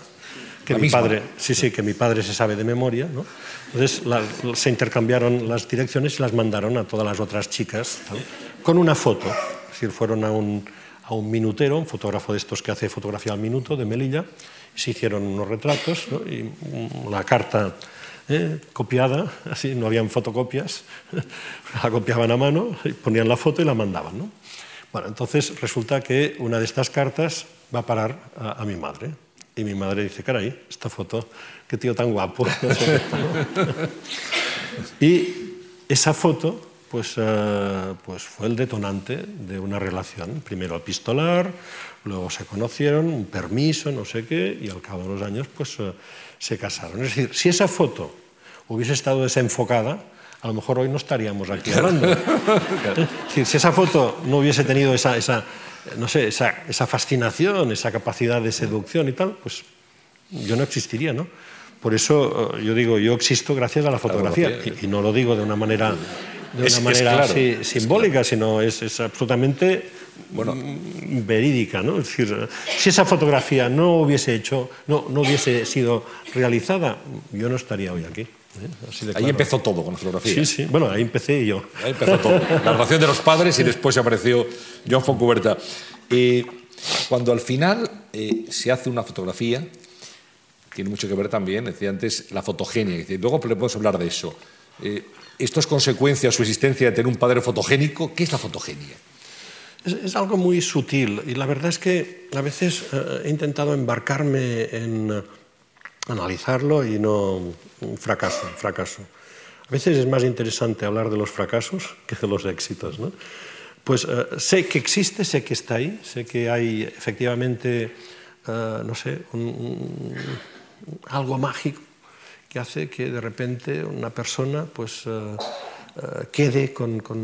que la mi misma. padre, sí, sí, que mi padre se sabe de memoria, ¿no? Entonces la, se intercambiaron las direcciones y las mandaron a todas las otras chicas con una foto, es decir, fueron a un, a un minutero, un fotógrafo de estos que hace fotografía al minuto de Melilla, se hicieron unos retratos ¿no? y la carta ¿eh? copiada, así, no habían fotocopias, la copiaban a mano, ponían la foto y la mandaban. ¿no? Bueno, entonces resulta que una de estas cartas va a parar a, a mi madre. Y mi madre dice, caray, esta foto, qué tío tan guapo. y esa foto pues, uh, pues fue el detonante de una relación, primero epistolar, luego se conocieron, un permiso, no sé qué, y al cabo de los años pues, uh, se casaron. Es decir, si esa foto hubiese estado desenfocada, a lo mejor hoy no estaríamos aquí hablando. Es decir, si esa foto no hubiese tenido esa, esa no sé, esa, esa, fascinación, esa capacidad de seducción y tal, pues yo no existiría, ¿no? Por eso eh, yo digo, yo existo gracias a la fotografía, y, y, no lo digo de una manera, de una Es- es manera claro, así, es simbólica, sino es, es absolutamente Bueno. mm, verídica, ¿no? Es decir, si esa fotografía no hubiese hecho, no, no hubiese sido realizada, yo no estaría hoy aquí. ¿eh? Así de Ahí claro. empezó todo con la fotografía. Sí, sí. Bueno, ahí empecé yo. Ahí empezó todo. La relación de los padres y después apareció John Foncuberta. Eh, cuando al final eh, se hace una fotografía, tiene mucho que ver también, decía antes, la fotogenia. Luego podemos hablar de eso. Eh, ¿Esto es consecuencia, su existencia, de tener un padre fotogénico? ¿Qué es la fotogenia? Es, es algo muy sutil y la verdad es que a veces eh, he intentado embarcarme en eh, analizarlo y no fracaso, fracaso. A veces es más interesante hablar de los fracasos que de los éxitos. ¿no? Pues eh, sé que existe, sé que está ahí, sé que hay efectivamente, eh, no sé, un- un- algo mágico que hace que de repente una persona pues eh, eh, quede con, con,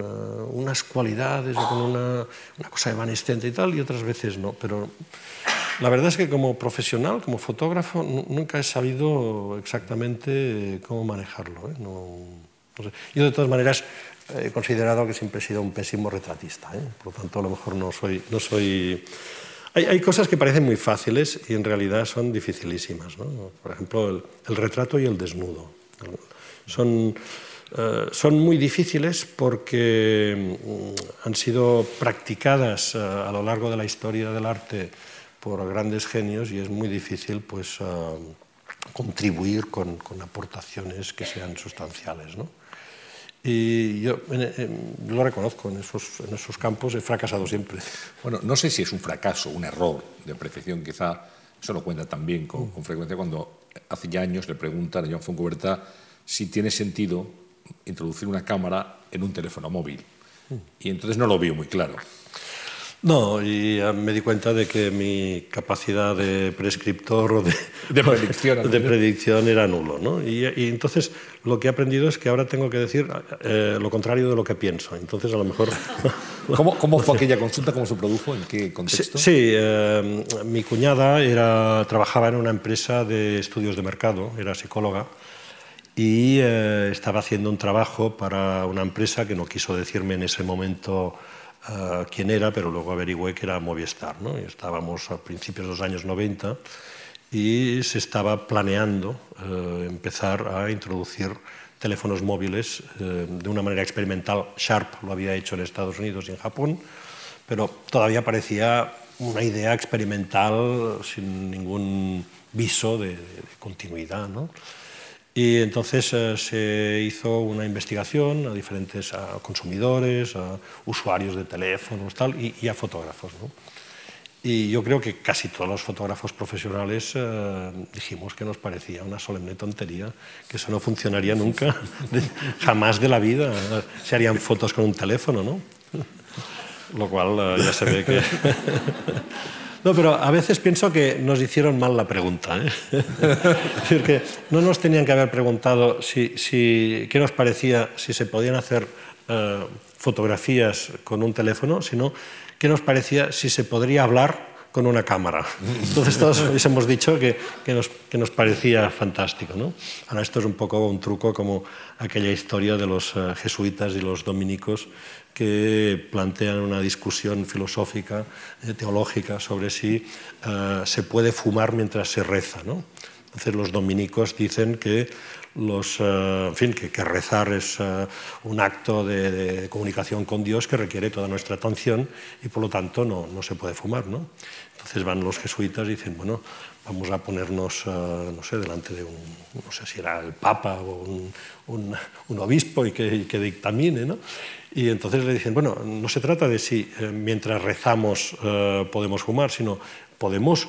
eh, unas cualidades o con una, una cosa evanescente y tal, y otras veces no. Pero la verdad es que como profesional, como fotógrafo, nu- nunca he sabido exactamente cómo manejarlo. No, no sé. Yo de todas maneras he considerado que siempre he sido un pésimo retratista, por lo tanto a lo mejor no soy... No soy hay, cosas que parecen muy fáciles y en realidad son dificilísimas. ¿no? Por ejemplo, el, el retrato y el desnudo. Son, eh, son muy difíciles porque mm, han sido practicadas eh, a lo largo de la historia del arte por grandes genios y es muy difícil pues, eh, contribuir con, con aportaciones que sean sustanciales. ¿no? Y yo, lo reconozco, en esos, en esos campos he fracasado siempre. Bueno, no sé si es un fracaso, un error de apreciación, quizá eso lo cuenta también con, con frecuencia cuando hace ya años le preguntan a Joan Foncuberta si tiene sentido introducir una cámara en un teléfono móvil. Y entonces no lo vio muy claro. No, y me di cuenta de que mi capacidad de prescriptor o de, De predicción, de predicción era nulo. ¿no? Y, y entonces lo que he aprendido es que ahora tengo que decir eh, lo contrario de lo que pienso. Entonces a lo mejor... ¿Cómo, cómo fue aquella consulta? ¿Cómo se produjo? ¿En qué Sí, contexto? sí, eh, mi cuñada era, trabajaba en una empresa de estudios de mercado, era psicóloga, y eh, estaba haciendo un trabajo para una empresa que no quiso decirme en ese momento quién era, pero luego averigüé que era Movistar. ¿no? Estábamos a principios de los años 90 y se estaba planeando eh, empezar a introducir teléfonos móviles eh, de una manera experimental. Sharp lo había hecho en Estados Unidos y en Japón, pero todavía parecía una idea experimental sin ningún viso de- de continuidad. ¿no? Y entonces eh, se hizo una investigación a diferentes a consumidores, a usuarios de teléfonos tal, y, y a fotógrafos. ¿no? Y yo creo que casi todos los fotógrafos profesionales eh, dijimos que nos parecía una solemne tontería, que eso no funcionaría nunca, jamás de la vida. Se harían fotos con un teléfono, ¿no? Lo cual eh, ya se ve que... No, pero a veces pienso que nos hicieron mal la pregunta. ¿eh? Es decir, que no nos tenían que haber preguntado si, si, qué nos parecía si se podían hacer eh, fotografías con un teléfono, sino qué nos parecía si se podría hablar con una cámara. Entonces todos hubiésemos dicho que, que, nos, que nos parecía fantástico. ¿no? Ahora esto es un poco un truco como aquella historia de los eh, jesuitas y los dominicos que plantean una discusión filosófica, eh, teológica, sobre si eh, se puede fumar mientras se reza. ¿no? Entonces los dominicos dicen que, los, eh, en fin, que, rezar es eh, un acto de, de comunicación con Dios que requiere toda nuestra atención y por lo tanto no, no se puede fumar. ¿no? Entonces van los jesuitas y dicen, bueno, vamos a ponernos, eh, no sé, delante de un, no sé si era el Papa o un, un, obispo y que, que dictamine, ¿no? Y entonces le dicen, bueno, no se trata de si mientras rezamos podemos fumar, sino podemos,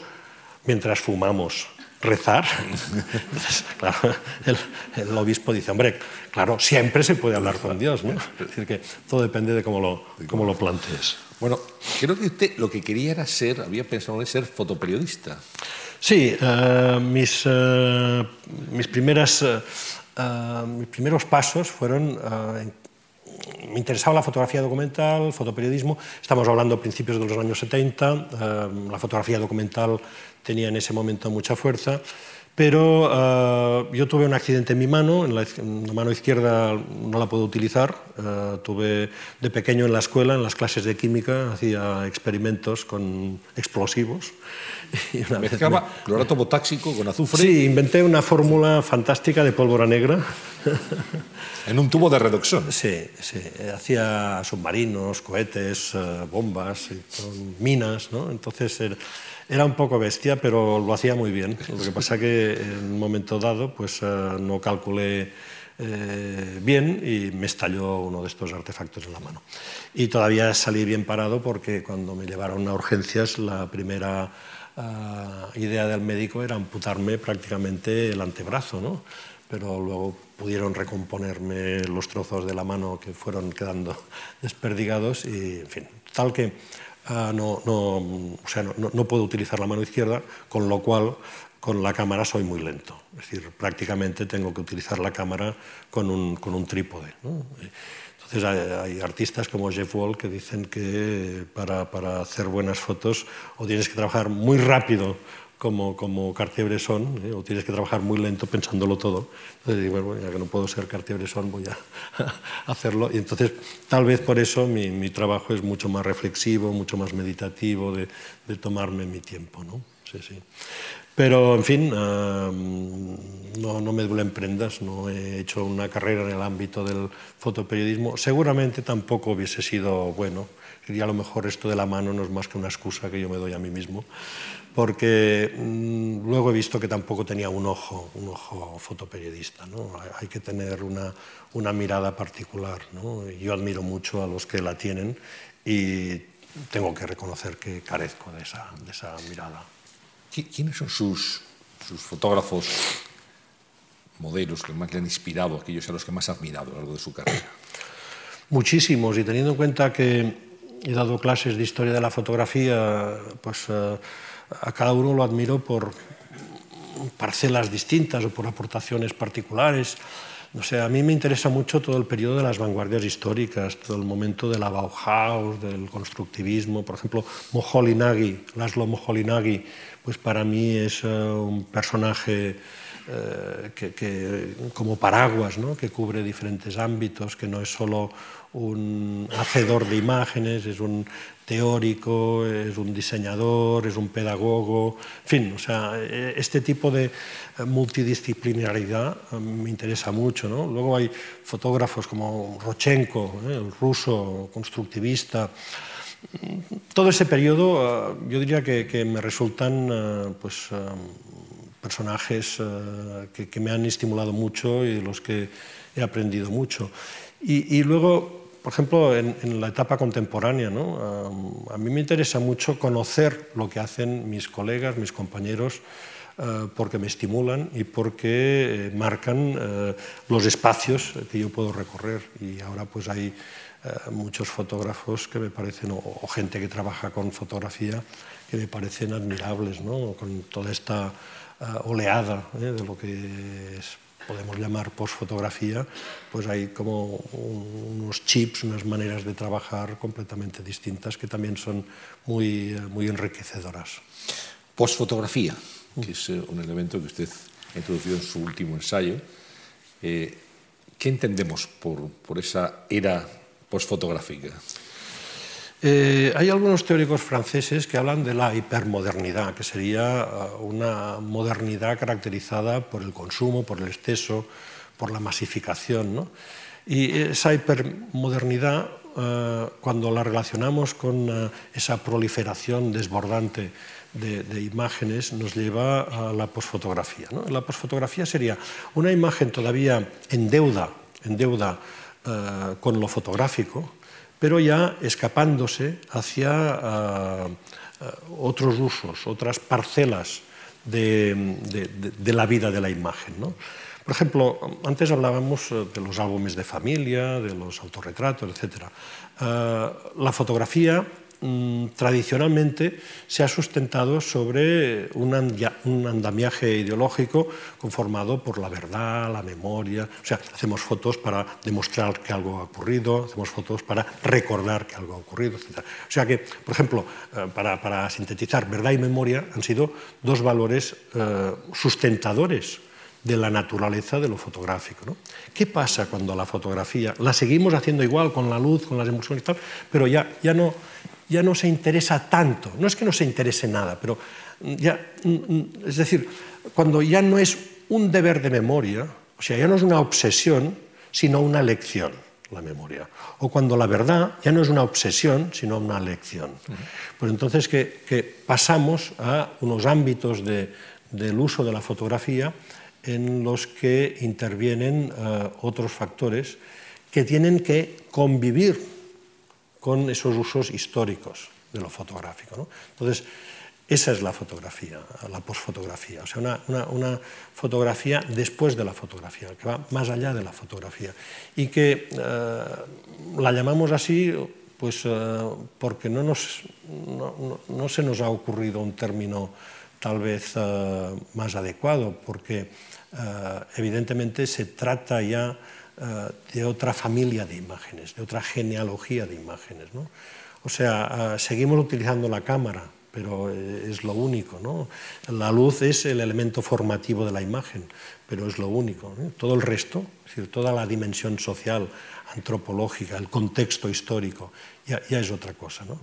mientras fumamos, rezar. Entonces, claro, el, el obispo dice, hombre, claro, siempre se puede hablar con Dios, ¿no? Es decir, que todo depende de cómo lo, cómo lo plantees. Bueno, creo que usted lo que quería era ser, había pensado en ser fotoperiodista. Sí, eh, mis, eh, mis primeras eh, mis primeros pasos fueron... Me interesaba la fotografía documental, fotoperiodismo. Estamos hablando a principios de los años 70. Eh, la fotografía documental tenía en ese momento mucha fuerza. Pero uh, yo tuve un accidente en mi mano, en la, en la mano izquierda no la puedo utilizar. Uh, tuve de pequeño en la escuela, en las clases de química, hacía experimentos con explosivos. Y una Mezclaba me... clorato potáxico con azufre. Sí, inventé una fórmula fantástica de pólvora negra. en un tubo de reducción. Sí, sí. Hacía submarinos, cohetes, uh, bombas, minas, ¿no? Entonces... Era, un poco bestia, pero lo hacía muy bien. Lo que pasa que en un momento dado pues, uh, no calculé eh, bien y me estalló uno de estos artefactos en la mano. Y todavía salí bien parado porque cuando me llevaron a urgencias la primera uh, idea del médico era amputarme prácticamente el antebrazo, ¿no? pero luego pudieron recomponerme los trozos de la mano que fueron quedando desperdigados y, en fin, tal que uh, no, no, o sea, no, no, puedo utilizar la mano izquierda, con lo cual con la cámara soy muy lento. Es decir, prácticamente tengo que utilizar la cámara con un, con un trípode. Entonces hay, hay, artistas como Jeff Wall que dicen que para, para hacer buenas fotos o tienes que trabajar muy rápido como, como Cartier-Bresson, ¿eh? o tienes que trabajar muy lento pensándolo todo. Entonces digo, bueno, ya que no puedo ser Cartier-Bresson, voy a hacerlo. Y entonces, tal vez por eso mi, mi, trabajo es mucho más reflexivo, mucho más meditativo, de, de tomarme mi tiempo. ¿no? Sí, sí. Pero, en fin, uh, no, no me duelen prendas, no he hecho una carrera en el ámbito del fotoperiodismo. Seguramente tampoco hubiese sido bueno. Y a lo mejor esto de la mano no es más que una excusa que yo me doy a mí mismo porque mmm, luego he visto que tampoco tenía un ojo, un ojo fotoperiodista. ¿no? Hay que tener una, una mirada particular. ¿no? Yo admiro mucho a los que la tienen y tengo que reconocer que carezco de esa, de esa mirada. ¿Quiénes son sus, sus fotógrafos modelos que más le han inspirado, aquellos a los que más ha admirado a lo largo de su carrera? Muchísimos, y teniendo en cuenta que he dado clases de historia de la fotografía, pues... Uh, a cada uno lo admiro por parcelas distintas o por aportaciones particulares. No sé, a mí me interesa mucho todo el periodo de las vanguardias históricas, todo el momento de la Bauhaus, del constructivismo. Por ejemplo, Moholy-Nagy, Laszlo Moholy-Nagy, pues para mí es uh, un personaje uh, que, que, como paraguas, ¿no? que cubre diferentes ámbitos, que no es solo un hacedor de imágenes, es un teórico, es un diseñador, es un pedagogo, en fin, o sea, este tipo de multidisciplinaridad eh, me interesa mucho. ¿no? Luego hay fotógrafos como Rochenko, ¿eh? el ruso constructivista. Todo ese periodo eh, yo diría que, que me resultan pues, personajes que, que, me han estimulado mucho y de los que he aprendido mucho. Y, y luego por ejemplo, en, la etapa contemporánea, ¿no? A mí me interesa mucho conocer lo que hacen mis colegas, mis compañeros, uh, porque me estimulan y porque eh, marcan uh, los espacios que yo puedo recorrer. Y ahora pues hay muchos fotógrafos que me parecen, o, gente que trabaja con fotografía, que me parecen admirables, ¿no? con toda esta oleada ¿eh? de lo que es podemos llamar posfotografía, pues hay como unos chips, unas maneras de trabajar completamente distintas que también son muy, muy enriquecedoras. Posfotografía, que es eh, un elemento que usted ha introducido en su último ensayo. Eh, ¿Qué entendemos por, por esa era posfotográfica? Eh, hay algunos teóricos franceses que hablan de la hipermodernidad, que sería uh, una modernidad caracterizada por el consumo, por el exceso, por la masificación. ¿no? Y esa hipermodernidad, uh, cuando la relacionamos con uh, esa proliferación desbordante de, de, imágenes, nos lleva a la posfotografía. ¿no? La posfotografía sería una imagen todavía en deuda, en deuda con lo fotográfico, pero ya escapándose hacia uh, otros usos, otras parcelas de, de, de, la vida de la imagen. ¿no? Por ejemplo, antes hablábamos eh, de los álbumes de familia, de los autorretratos, etc. Uh, ah, la fotografía mm, tradicionalmente se ha sustentado sobre un, andamiaje ideológico conformado por la verdad, la memoria. O sea, hacemos fotos para demostrar que algo ha ocurrido, hacemos fotos para recordar que algo ha ocurrido, etc. O sea que, por ejemplo, eh, para, sintetizar, verdad y memoria han sido dos valores eh, sustentadores de la naturaleza de lo fotográfico. ¿Qué pasa cuando la fotografía la seguimos haciendo igual con la luz, con las emulsiones y tal, pero ya, ya, no, ya no se interesa tanto? No es que no se interese nada, pero ya, es decir, cuando ya no es un deber de memoria, o sea, ya no es una obsesión, sino una lección la memoria. O cuando la verdad ya no es una obsesión, sino una lección. Pues entonces que, que, pasamos a unos ámbitos de, del uso de la fotografía en los que intervienen eh, otros factores que tienen que convivir con esos usos históricos de lo fotográfico. Entonces, esa es la fotografía, la posfotografía, o sea, una, una, fotografía después de la fotografía, que va más allá de la fotografía. Y que eh, la llamamos así pues, eh, porque no, nos, no, no, se nos ha ocurrido un término tal vez más adecuado, porque eh, evidentemente se trata ya eh, de otra familia de imágenes, de otra genealogía de imágenes. O sea, eh, seguimos utilizando la cámara, pero es lo único. ¿no? La luz es el elemento formativo de la imagen, pero es lo único. Todo el resto, es decir, toda la dimensión social, antropológica, el contexto histórico, ya, ya es otra cosa. ¿no?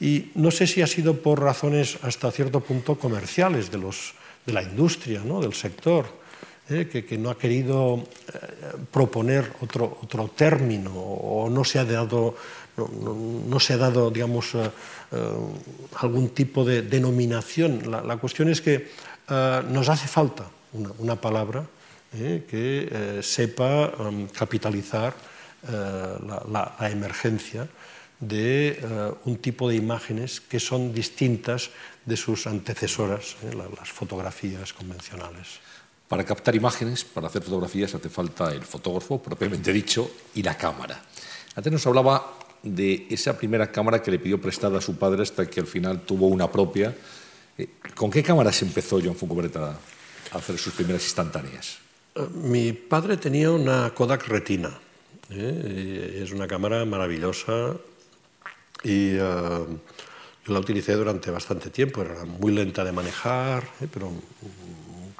Y no sé si ha sido por razones hasta cierto punto comerciales de, los, de la industria, ¿no? del sector, eh, que, que no ha querido eh, proponer otro, otro término o no se ha dado, no, no, no se ha dado digamos, eh, eh algún tipo de denominación. La, la cuestión es que eh, nos hace falta una, una palabra ¿eh? que sepa um, capitalizar la, la, la, emergencia de un tipo de imágenes que son distintas de sus antecesoras, las fotografías convencionales. Para captar imágenes, para hacer fotografías, hace falta el fotógrafo, propiamente dicho, y la cámara. Antes nos hablaba de esa primera cámara que le pidió prestada a su padre hasta que al final tuvo una propia. Eh, ¿Con qué cámara se empezó John Foucault a hacer sus primeras instantáneas? Eh, mi padre tenía una Kodak Retina. ¿eh? Es una cámara maravillosa y yo la utilicé durante bastante tiempo. Era muy lenta de manejar, pero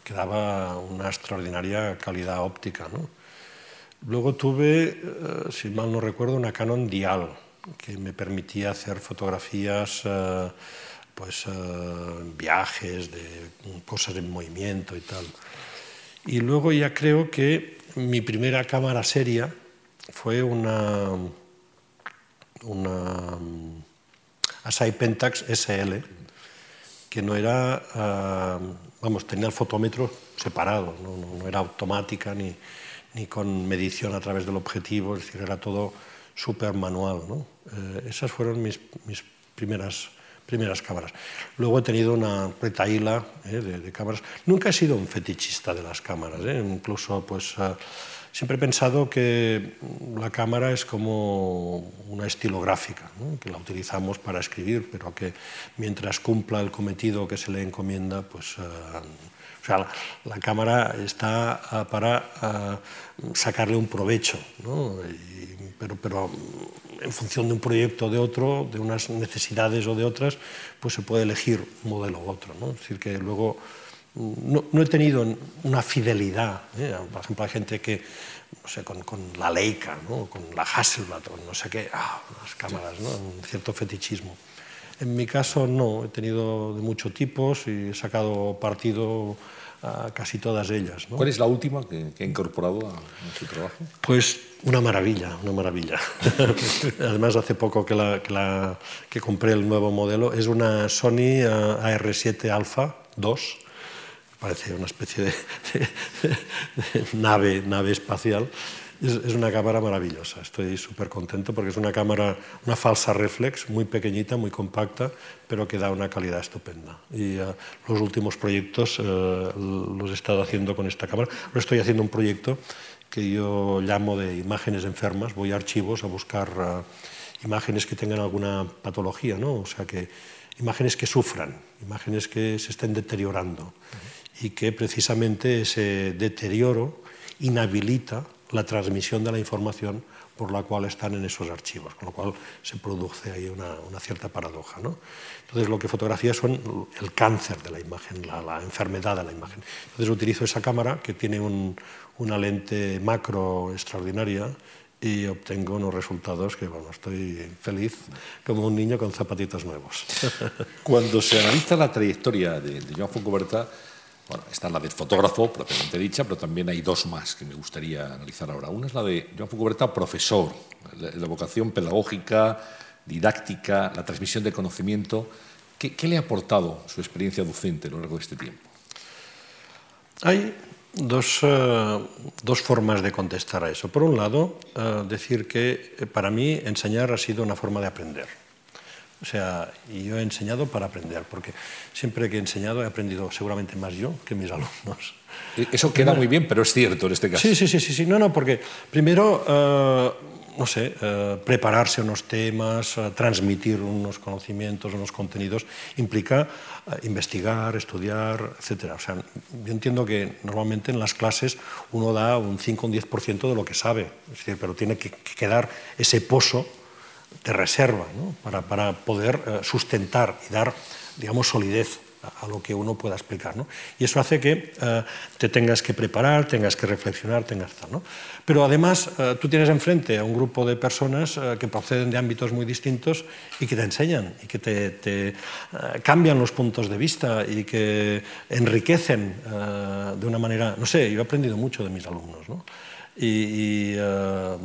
que daba una extraordinaria calidad óptica. ¿no? Luego tuve, eh, si mal no recuerdo, una Canon Dial, que me permitía hacer fotografías eh, pues, eh, viajes, de cosas en movimiento y tal. Y luego ya creo que mi primera cámara seria fue una, una mm, Asai Pentax SL, que no era vamos, tenía el fotómetro separado, no, era automática ni, ni, con medición a través del objetivo, es decir, era todo súper manual. ¿no? Eh, esas fueron mis, mis, primeras, primeras cámaras. Luego he tenido una retaíla eh, de, cámaras. Nunca he sido un fetichista de las cámaras, ¿eh? incluso pues... Siempre he pensado que la cámara es como una estilográfica, que la utilizamos para escribir, pero que mientras cumpla el cometido que se le encomienda, pues... Eh, o sea, la, cámara está ah, para ah, sacarle un provecho, pero, pero en función de un proyecto o de otro, de unas necesidades o de otras, pues se puede elegir un modelo u otro. ¿no? Decir, que luego no, he tenido una fidelidad. ¿eh? Por ejemplo, hay gente que, no sé, con, la Leica, ¿no? con la Hasselblad, no sé qué, ah, las cámaras, ¿no? un cierto fetichismo. En mi caso no, he tenido de muchos tipos y he sacado partido a casi todas ellas. ¿Cuál es la última que, ha incorporado a, su trabajo? Pues una maravilla, una maravilla. Además, hace poco que, la, que, compré el nuevo modelo, es una Sony AR7 Alpha 2 parece una especie de, nave, nave espacial. Es, una cámara maravillosa, estoy súper contento porque es una cámara, una falsa reflex, muy pequeñita, muy compacta, pero que da una calidad estupenda. Y uh, los últimos proyectos uh, los he estado haciendo con esta cámara. Ahora estoy haciendo un proyecto que yo llamo de imágenes enfermas, voy a archivos a buscar uh, imágenes que tengan alguna patología, ¿no? o sea, que imágenes que sufran, imágenes que se estén deteriorando y que precisamente ese deterioro inhabilita la transmisión de la información por la cual están en esos archivos, con lo cual se produce ahí una, cierta paradoja. ¿no? Entonces lo que fotografía son el cáncer de la imagen, la, enfermedad de la imagen. Entonces utilizo esa cámara que tiene una lente macro extraordinaria y obtengo unos resultados que, bueno, estoy feliz como un niño con zapatitos nuevos. Cuando se analiza la trayectoria de, de Joan Foncoberta, bueno, está la del fotógrafo, propiamente dicha, pero también hay dos más que me gustaría analizar ahora. Una es la de Joan Fucuberta, profesor, la, vocación pedagógica, didáctica, la transmisión de conocimiento. ¿Qué, le ha aportado su experiencia docente a lo largo de este tiempo? Hay dos, eh, dos formas de contestar a eso. Por un lado, eh, decir que eh, para mí enseñar ha sido una forma de aprender o sea, y yo he enseñado para aprender, porque siempre que he enseñado he aprendido seguramente más yo que mis alumnos. E, eso queda muy bien, pero es cierto en este caso. Sí, sí, sí, sí, sí. no, no, porque primero, eh, no sé, eh, prepararse unos temas, eh, transmitir unos conocimientos, unos contenidos, implica investigar, estudiar, etc. O sea, yo entiendo que normalmente en las clases uno da un 5 o un 10% de lo que sabe, es decir, pero tiene que quedar ese pozo de reserva ¿no? para, para, poder eh, sustentar y dar, digamos, solidez a, lo que uno pueda explicar. ¿no? Y eso hace que eh, te tengas que preparar, tengas que reflexionar, tengas tal. ¿no? Pero además eh, tú tienes enfrente a un grupo de personas que proceden de ámbitos muy distintos y que te enseñan y que te, te cambian los puntos de vista y que enriquecen de una manera, no sé, yo he aprendido mucho de mis alumnos. ¿no? Y, eh,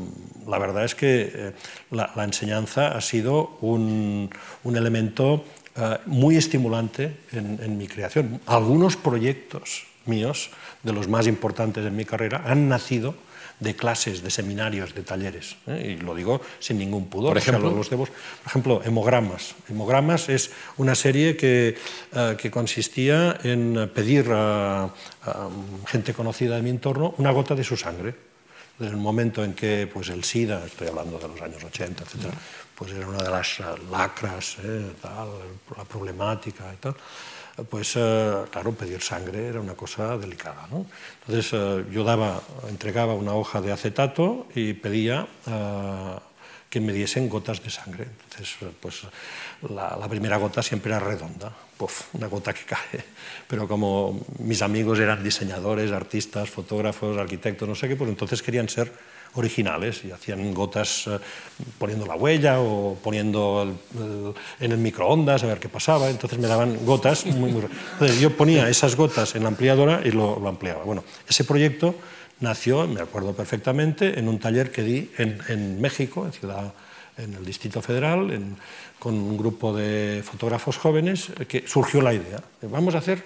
la verdad es que eh, la, enseñanza ha sido un, elemento eh, muy estimulante en, mi creación. Algunos proyectos míos, de los más importantes en mi carrera, han nacido de clases, de seminarios, de talleres. Y lo digo sin ningún pudor. Por ejemplo, los por ejemplo Hemogramas. Hemogramas es una serie que, que consistía en pedir a, gente conocida de mi entorno una gota de su sangre desde el momento en que pues, el SIDA, estoy hablando de los años 80, etc., pues era una de las lacras, eh, la problemática y tal, pues eh, claro, pedir sangre era una cosa delicada. ¿no? Entonces eh, yo daba, entregaba una hoja de acetato y pedía que me diesen gotas de sangre. Entonces, pues la, primera gota siempre era redonda, Puff, una gota que cae. Pero como mis amigos eran diseñadores, artistas, fotógrafos, arquitectos, no sé qué, pues entonces querían ser originales y hacían gotas eh, poniendo la huella o poniendo en el microondas a ver qué pasaba. Entonces me daban gotas muy, muy... Entonces yo ponía esas gotas en la ampliadora y lo, lo ampliaba. Bueno, ese proyecto nació, me acuerdo perfectamente, en un taller que di en, en México, en Ciudad en el Distrito Federal, con un grupo de fotógrafos jóvenes, que surgió la idea. Vamos a hacer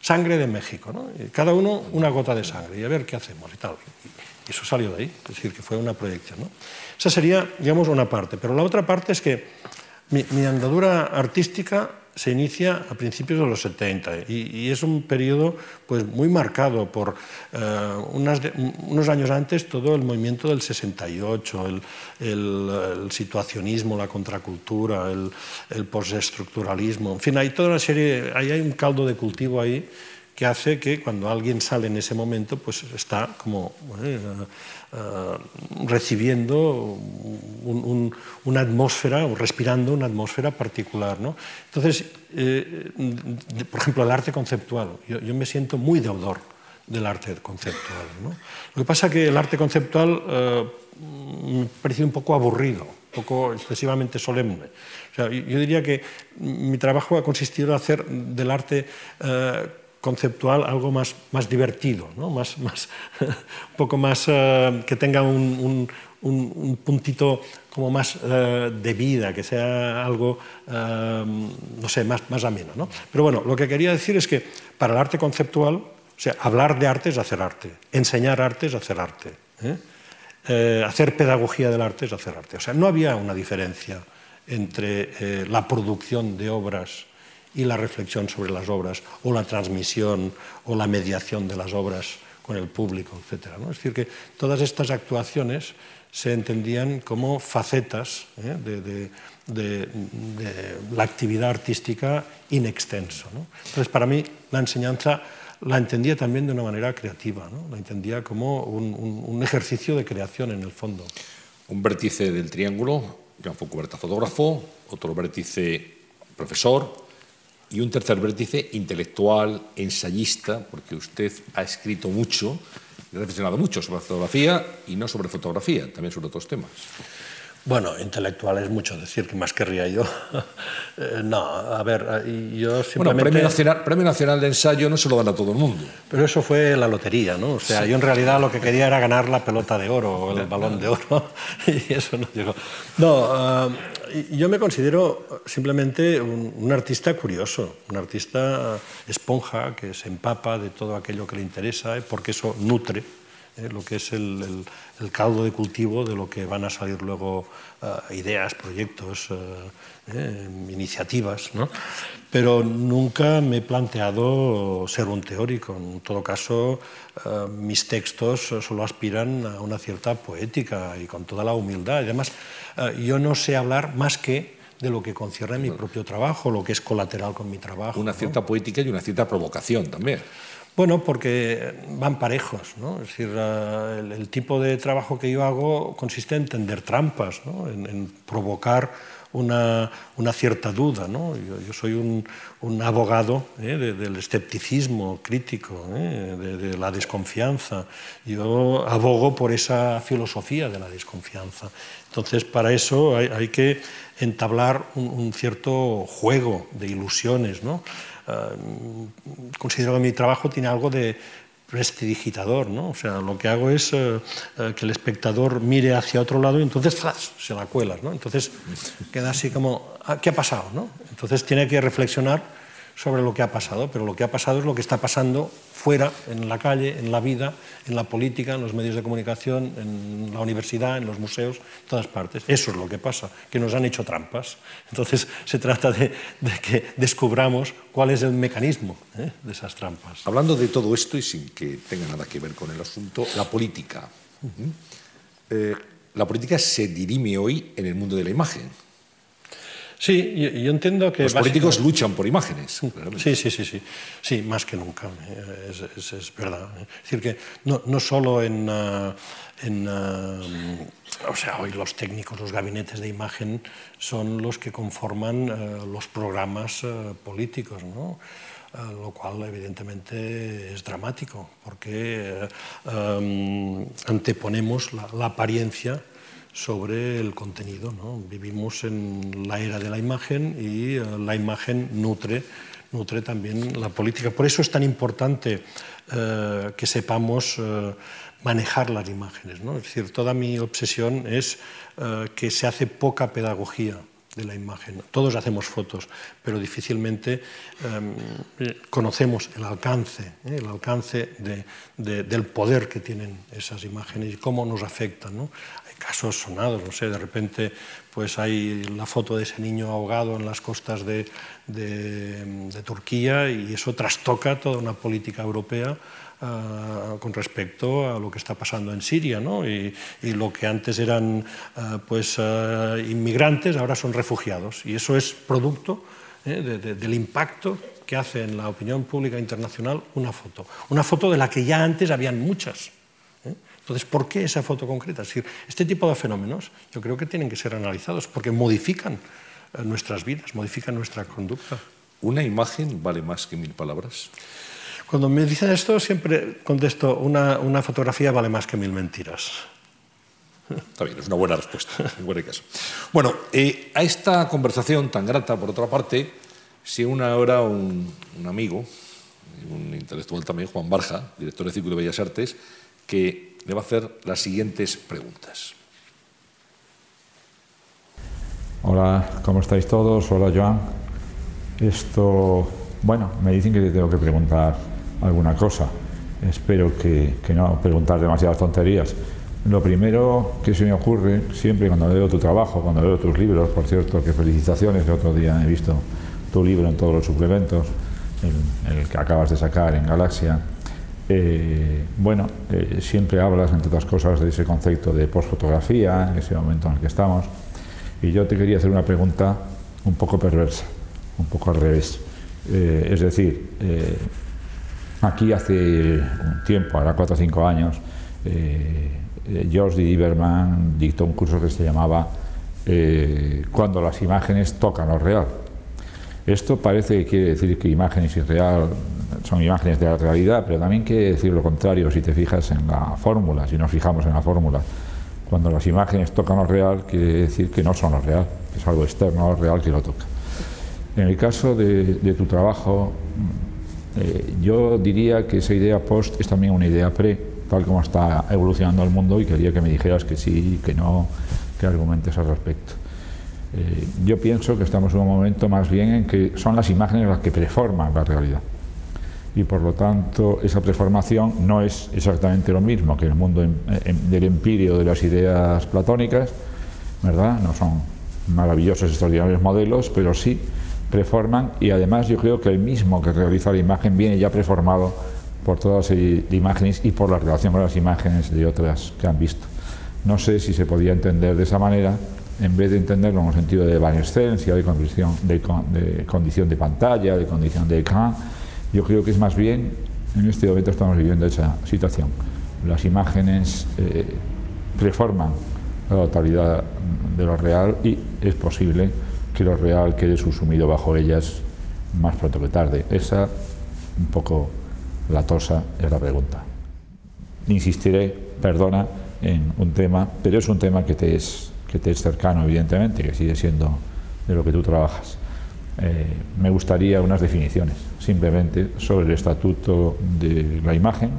sangre de México, ¿no? cada uno una gota de sangre y a ver qué hacemos y tal. Y eso salió de ahí, es decir, que fue una proyección. ¿no? Esa sería, digamos, una parte. Pero la otra parte es que mi, mi andadura artística se inicia a principios de los 70 y, es un periodo pues, muy marcado por eh, unos años antes todo el movimiento del 68, el, el, situacionismo, la contracultura, el, el postestructuralismo, en fin, hay toda una serie, hay un caldo de cultivo ahí que hace que cuando alguien sale en ese momento, pues está como eh, eh, recibiendo una atmósfera o respirando una atmósfera particular. ¿no? Entonces, eh, por ejemplo, el arte conceptual. Yo, me siento muy deudor del arte conceptual. ¿no? Lo que pasa es que el arte conceptual me parece un poco aburrido, un poco excesivamente solemne. O sea, yo, diría que mi trabajo ha consistido en hacer del arte conceptual algo más, más divertido, ¿no? más, más, un poco más uh, que tenga un, un, un, puntito como más uh, de vida, que sea algo, uh, no sé, más, más ameno. ¿no? Pero bueno, lo que quería decir es que para el arte conceptual, o sea, hablar de arte es hacer arte, enseñar arte es hacer arte, ¿eh? Eh, hacer pedagogía del arte es hacer arte. O sea, no había una diferencia entre eh, la producción de obras y la reflexión sobre las obras, o la transmisión o la mediación de las obras con el público, etc. ¿no? Es decir, que todas estas actuaciones se entendían como facetas ¿eh? de, la actividad artística in extenso. Entonces, para mí, la enseñanza la entendía también de una manera creativa, la entendía como un, ejercicio de creación en el fondo. Un vértice del triángulo, Jean Foucault fotógrafo, otro vértice profesor y un tercer vértice intelectual, ensayista, porque usted ha escrito mucho He reflexionado mucho sobre fotografía y no sobre fotografía, también sobre otros temas. Bueno, intelectual es mucho decir, que más querría yo. Eh, no, a ver, eh, yo simplemente... Bueno, premio nacional, premio nacional de ensayo no se lo dan a todo el mundo. Pero eso fue la lotería, ¿no? O sea, yo en realidad lo que quería era ganar la pelota de oro o el balón de oro y eso no llegó. No, eh, yo me considero simplemente un, un, artista curioso, un artista esponja que se empapa de todo aquello que le interesa, porque eso nutre eh, lo que es el, caldo de cultivo de lo que van a salir luego eh, ideas, proyectos, eh, iniciativas. Pero nunca me he planteado ser un teórico. En todo caso, mis textos solo aspiran a una cierta poética y con toda la humildad. además, yo no sé hablar más que de lo que concierne a mi propio trabajo, lo que es colateral con mi trabajo. Una cierta poética y una cierta provocación también. Bueno, porque van parejos. ¿no? Es decir, el, tipo de trabajo que yo hago consiste en tender trampas, ¿no? en, provocar una, una, cierta duda. ¿no? Yo, soy un, un abogado ¿eh? del escepticismo crítico, ¿eh? de, la desconfianza. Yo abogo por esa filosofía de la desconfianza. Entonces, para eso hay, hay que entablar un, un, cierto juego de ilusiones. ¿no? Eh, considero que mi trabajo tiene algo de prestidigitador, ¿no? O sea, lo que hago es eh, eh, que el espectador mire hacia otro lado y entonces se la cuelas, ¿no? Entonces queda así como, ah, ¿qué ha pasado? ¿no? Entonces tiene que reflexionar sobre lo que ha pasado, pero lo que ha pasado es lo que está pasando fuera, en la calle, en la vida, en la política, en los medios de comunicación, en la universidad, en los museos, en todas partes. Eso es lo que pasa, que nos han hecho trampas. Entonces se trata de, que descubramos cuál es el mecanismo ¿eh? de esas trampas. Hablando de todo esto y sin que tenga nada que ver con el asunto, la política. Eh, la política se dirime hoy en el mundo de la imagen Sí, yo, entiendo que... Los políticos luchan por imágenes. Sí, sí, sí, sí, sí, más que nunca, eh, es, verdad. Es decir, que no, no solo en... En ah, o sea, hoy los técnicos, los gabinetes de imagen son los que conforman eh, los programas eh, políticos, ¿no? lo cual evidentemente es dramático, porque anteponemos la, la apariencia sobre el contenido. Vivimos en la era de la imagen y eh, la imagen nutre, nutre también la política. Por eso es tan importante eh, que sepamos eh, manejar las imágenes. Es decir, toda mi obsesión es que se hace poca pedagogía de la imagen. Todos hacemos fotos, pero difícilmente conocemos el alcance, el alcance del poder que tienen esas imágenes y cómo nos afectan. Casos sonados, no sé, de repente pues hay la foto de ese niño ahogado en las costas de, Turquía y eso trastoca toda una política europea uh, con respecto a lo que está pasando en Siria, ¿no? y, lo que antes eran uh, pues, uh, inmigrantes ahora son refugiados y eso es producto ¿eh? de, de, del impacto que hace en la opinión pública internacional una foto, una foto de la que ya antes habían muchas. Entonces, ¿por qué esa foto concreta? Es decir, este tipo de fenómenos yo creo que tienen que ser analizados porque modifican eh, nuestras vidas, modifican nuestra conducta. ¿Una imagen vale más que mil palabras? Cuando me dicen esto siempre contesto, una, una fotografía vale más que mil mentiras. Está bien, es una buena respuesta, en buen caso. Bueno, eh, a esta conversación tan grata, por otra parte, se une ahora un, un amigo, un intelectual también, Juan Barja, director de Círculo de Bellas Artes, que le va a hacer las siguientes preguntas. Hola, ¿cómo estáis todos? Hola, Joan. Esto, bueno, me dicen que te tengo que preguntar alguna cosa. Espero que, que no preguntar demasiadas tonterías. Lo primero que se me ocurre, siempre cuando veo tu trabajo, cuando veo tus libros, por cierto, que felicitaciones, el otro día he visto tu libro en todos los suplementos, el que acabas de sacar en Galaxia, Eh, bueno, eh, siempre hablas, entre otras cosas, de ese concepto de postfotografía, en ese momento en el que estamos, y yo te quería hacer una pregunta un poco perversa, un poco al revés. Eh, es decir, aquí hace un tiempo, ahora cuatro o cinco años, George Lieberman dictó un curso que se llamaba Cuando las imágenes tocan lo real. Esto parece que quiere decir que imágenes y real son imágenes de la realidad, pero también quiere decir lo contrario si te fijas en la fórmula, si nos fijamos en la fórmula. Cuando las imágenes tocan lo real, quiere decir que no son lo real, es algo externo lo real que lo toca. En el caso de, tu trabajo, eh, yo diría que esa idea post es también una idea pre, tal como está evolucionando el mundo, y quería que me dijeras que sí, que no, que argumentes al respecto. Eh, yo pienso que estamos en un momento más bien en que son las imágenes las que preforman la realidad y por lo tanto esa preformación no es exactamente lo mismo que el mundo del empirio de las ideas platónicas, ¿verdad? No son maravillosos, extraordinarios modelos, pero sí preforman y además yo creo que el mismo que realiza la imagen viene ya preformado por todas las imágenes y por la relación con las imágenes de otras que han visto. No sé si se podía entender de esa manera, en vez de entenderlo en un sentido de evanescencia, de condición de, de, condición de pantalla, de condición de ecran, yo creo que es más bien, en este momento estamos viviendo esa situación. Las imágenes eh, preforman la totalidad de lo real y es posible que lo real quede subsumido bajo ellas más pronto que tarde. Esa, un poco latosa, es la pregunta. Insistiré, perdona, en un tema, pero es un tema que te es, que te es cercano, evidentemente, que sigue siendo de lo que tú trabajas. Eh, me gustaría unas definiciones, simplemente sobre el estatuto de la imagen,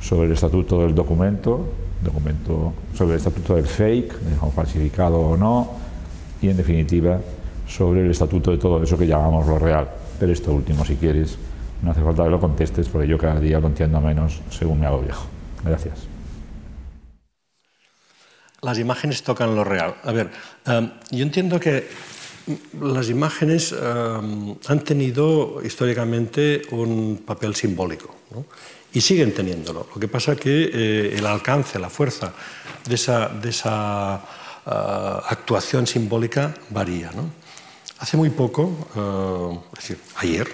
sobre el estatuto del documento, documento sobre el estatuto del fake, de falsificado o no, y en definitiva sobre el estatuto de todo eso que llamamos lo real. Pero esto último, si quieres, no hace falta que lo contestes, porque yo cada día lo entiendo menos según me hago viejo. Gracias. Las imágenes tocan lo real. A ver, eh, yo entiendo que las imágenes eh, han tenido históricamente un papel simbólico y siguen teniéndolo. Lo que pasa es que eh, el alcance, la fuerza de esa, de esa eh, actuación simbólica varía. Hace muy poco, es decir, ayer,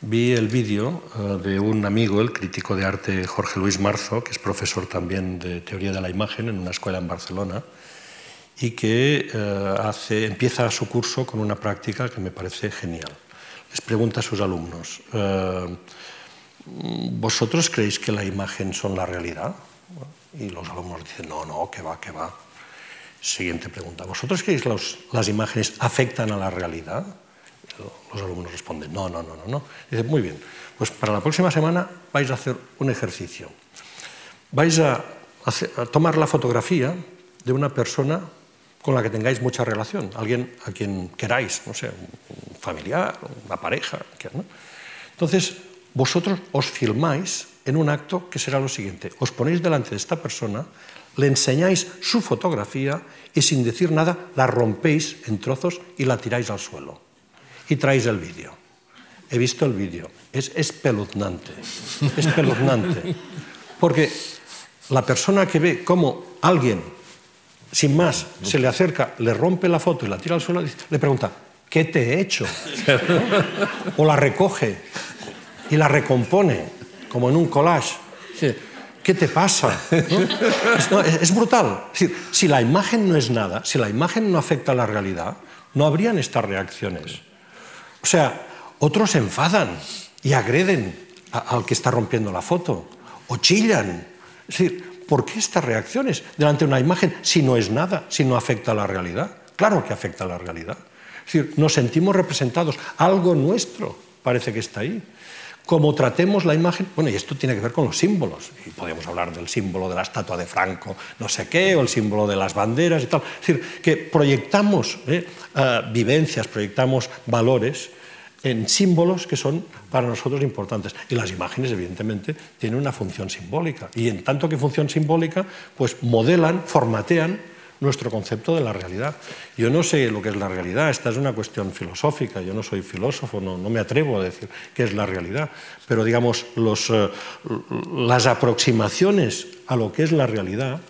vi el vídeo de un amigo, el crítico de arte Jorge Luis Marzo, que es profesor también de teoría de la imagen en una escuela en Barcelona, y que eh, empieza su curso con una práctica que me parece genial. Les pregunta a sus alumnos, eh, ¿vosotros creéis que la imagen son la realidad? Y los alumnos dicen, no, no, que va, que va. Siguiente pregunta, ¿vosotros creéis que las imágenes afectan a la realidad? Los alumnos responden, no, no, no, no, no. Dice, muy bien, pues para la próxima semana vais a hacer un ejercicio. Vais a tomar la fotografía de una persona con la que tengáis mucha relación, alguien a quien queráis, no sé, un familiar, una pareja. Entonces, vosotros os filmáis en un acto que será lo siguiente. Os ponéis delante de esta persona, le enseñáis su fotografía y sin decir nada la rompéis en trozos y la tiráis al suelo. Y traéis el vídeo. He visto el vídeo. Es espeluznante. Espeluznante. Porque la persona que ve cómo alguien sin más, se le acerca, le rompe la foto y la tira al suelo, le pregunta, ¿qué te he hecho? o la recoge y la recompone, como en un collage. ¿Qué te pasa? Es, brutal. si la imagen no es nada, si la imagen no afecta a la realidad, no habrían estas reacciones. O sea, otros se enfadan y agreden al que está rompiendo la foto, o chillan. Es decir, ¿por qué estas reacciones delante de una imagen si no es nada, si no afecta a la realidad? Claro que afecta a la realidad. Es decir, nos sentimos representados, algo nuestro parece que está ahí. Como tratemos la imagen, bueno, y esto tiene que ver con los símbolos, y podemos hablar del símbolo de la estatua de Franco, no sé qué, o el símbolo de las banderas y tal. Es decir, que proyectamos eh, eh, vivencias, proyectamos valores en símbolos que son para nosotros importantes. Y las imágenes, evidentemente, tienen una función simbólica. Y en tanto que función simbólica, pues modelan, formatean nuestro concepto de la realidad. Yo no sé lo que es la realidad, esta es una cuestión filosófica, yo no soy filósofo, no, me atrevo a decir qué es la realidad, pero digamos, los, eh, las aproximaciones a lo que es la realidad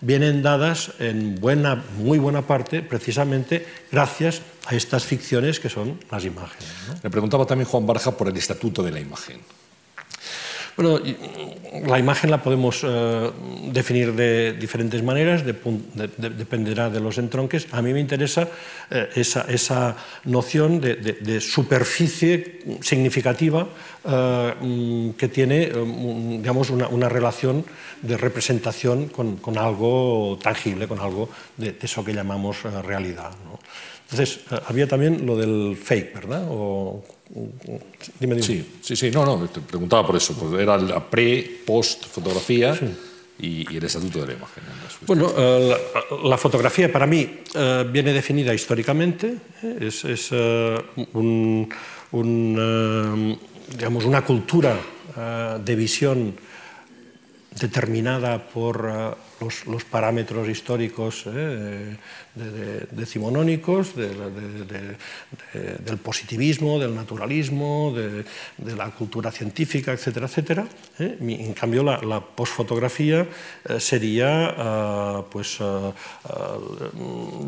vienen dadas en buena, muy buena parte precisamente gracias a estas ficciones que son las imágenes. Le preguntaba también Juan Barja por el estatuto de la imagen. Bueno, la imagen la podemos eh, definir de diferentes maneras, dependerá de los entronques. A mí me interesa eh, esa, noción de, superficie significativa eh, mm, que tiene digamos, una, relación de representación con, algo tangible, con algo de, eso que llamamos realidad. Entonces, había también lo del fake, ¿verdad? Dime, Sí, sí, sí, no, no, te preguntaba por eso, era la pre, post fotografía y, el estatuto de la imagen. Bueno, eh, la, fotografía para mí eh, viene definida históricamente, eh, es, un, digamos, una cultura de visión determinada por los, parámetros históricos eh, decimonónicos, del positivismo, del naturalismo, de, la cultura científica, etcétera, etcétera. Eh. En cambio, la, la posfotografía eh, sería pues,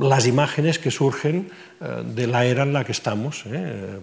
las imágenes que surgen de la era en la que estamos,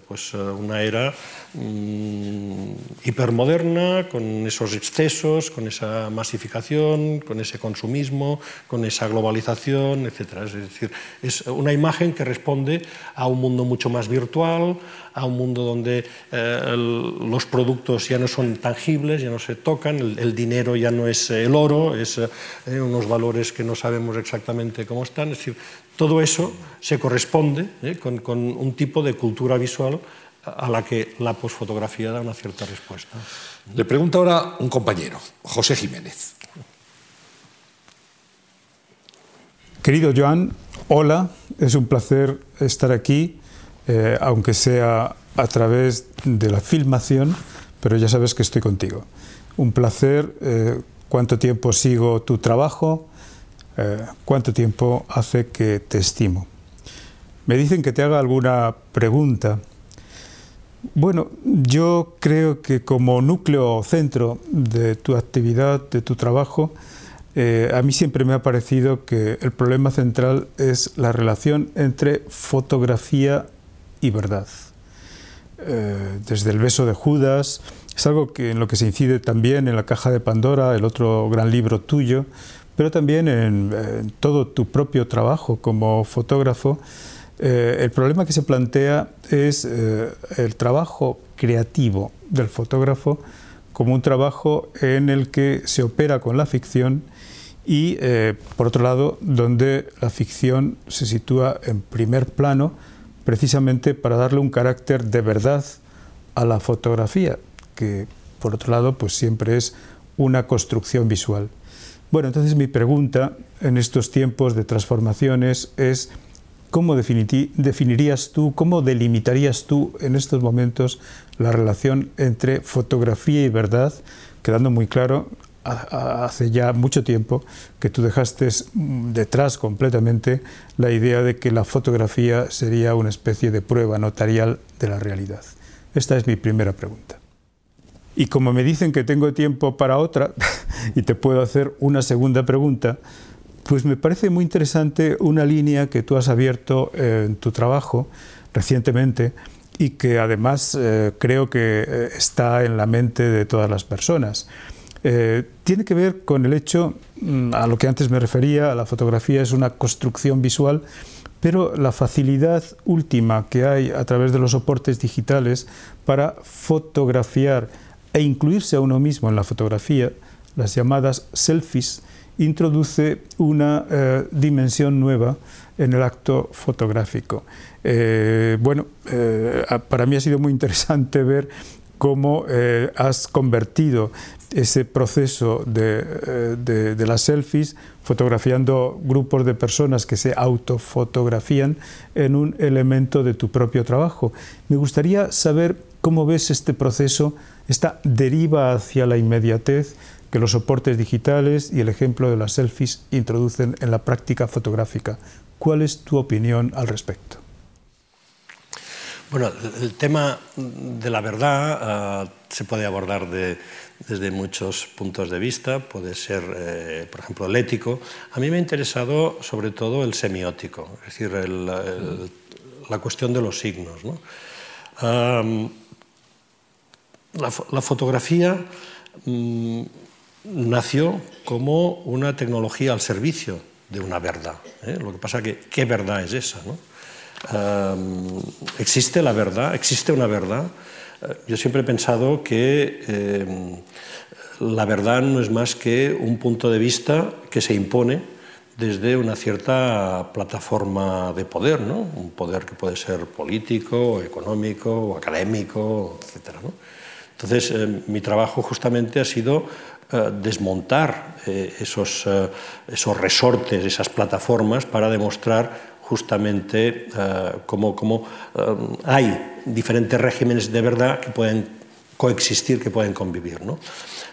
pues una era mm, hipermoderna, con esos excesos, con esa masificación, con ese consumismo, con esa globalización, etc. Es decir, es una imagen que responde a un mundo mucho más virtual, a un mundo donde eh, los productos ya no son tangibles, ya no se tocan, el, dinero ya no es el oro, es eh, unos valores que no sabemos exactamente cómo están. Es decir, todo eso se corresponde eh, con, con un tipo de cultura visual a la que la posfotografía da una cierta respuesta. Le pregunta ahora un compañero, José Jiménez. Querido Joan, hola, es un placer estar aquí, eh, aunque sea a través de la filmación, pero ya sabes que estoy contigo. Un placer, eh, cuánto tiempo sigo tu trabajo, eh, cuánto tiempo hace que te estimo. Me dicen que te haga alguna pregunta. Bueno, yo creo que como núcleo centro de tu actividad, de tu trabajo, eh, a mí siempre me ha parecido que el problema central es la relación entre fotografía y verdad. Eh, desde el beso de Judas, es algo que, en lo que se incide también en La caja de Pandora, el otro gran libro tuyo, pero también en, todo tu propio trabajo como fotógrafo. Eh, el problema que se plantea es el trabajo creativo del fotógrafo como un trabajo en el que se opera con la ficción y, eh, por otro lado, donde la ficción se sitúa en primer plano precisamente para darle un carácter de verdad a la fotografía, que, por otro lado, pues siempre es una construcción visual. Bueno, entonces mi pregunta en estos tiempos de transformaciones es, ¿cómo definirías tú, cómo delimitarías tú en estos momentos la relación entre fotografía y verdad, quedando muy claro hace ya mucho tiempo que tú dejaste detrás completamente la idea de que la fotografía sería una especie de prueba notarial de la realidad. Esta es mi primera pregunta. Y como me dicen que tengo tiempo para otra y te puedo hacer una segunda pregunta, pues me parece muy interesante una línea que tú has abierto en tu trabajo recientemente y que además eh, creo que eh, está en la mente de todas las personas. Eh, tiene que ver con el hecho, mm, a lo que antes me refería, la fotografía es una construcción visual, pero la facilidad última que hay a través de los soportes digitales para fotografiar e incluirse a uno mismo en la fotografía, las llamadas selfies, introduce una eh, dimensión nueva en el acto fotográfico. Eh, bueno, para mí ha sido muy interesante ver cómo has convertido ese proceso eh, de, las selfies, fotografiando grupos de personas que se autofotografían en un elemento de tu propio trabajo. Me gustaría saber cómo ves este proceso, esta deriva hacia la inmediatez que los soportes digitales y el ejemplo de las selfies introducen en la práctica fotográfica. ¿Cuál es tu opinión al respecto? Bueno, el tema de la verdad uh, se puede abordar de, desde muchos puntos de vista, puede ser, eh, por ejemplo, el ético. A mí me ha interesado sobre todo el semiótico, es decir, el, el, la cuestión de los signos. ¿no? Um, la, la, fotografía um, nació como una tecnología al servicio de una verdad. ¿eh? Lo que pasa es que, ¿qué verdad es esa? ¿no? ¿Existe la verdad? ¿Existe una verdad? Eh, yo siempre he pensado que eh, la verdad no es más que un punto de vista que se impone desde una cierta plataforma de poder, ¿no? un poder que puede ser político, económico, académico, etc. ¿no? Entonces, eh, mi trabajo justamente ha sido eh, desmontar eh, esos, eh, esos resortes, esas plataformas, para demostrar justamente uh, cómo, cómo uh, hay diferentes regímenes de verdad que pueden coexistir, que pueden convivir. ¿no?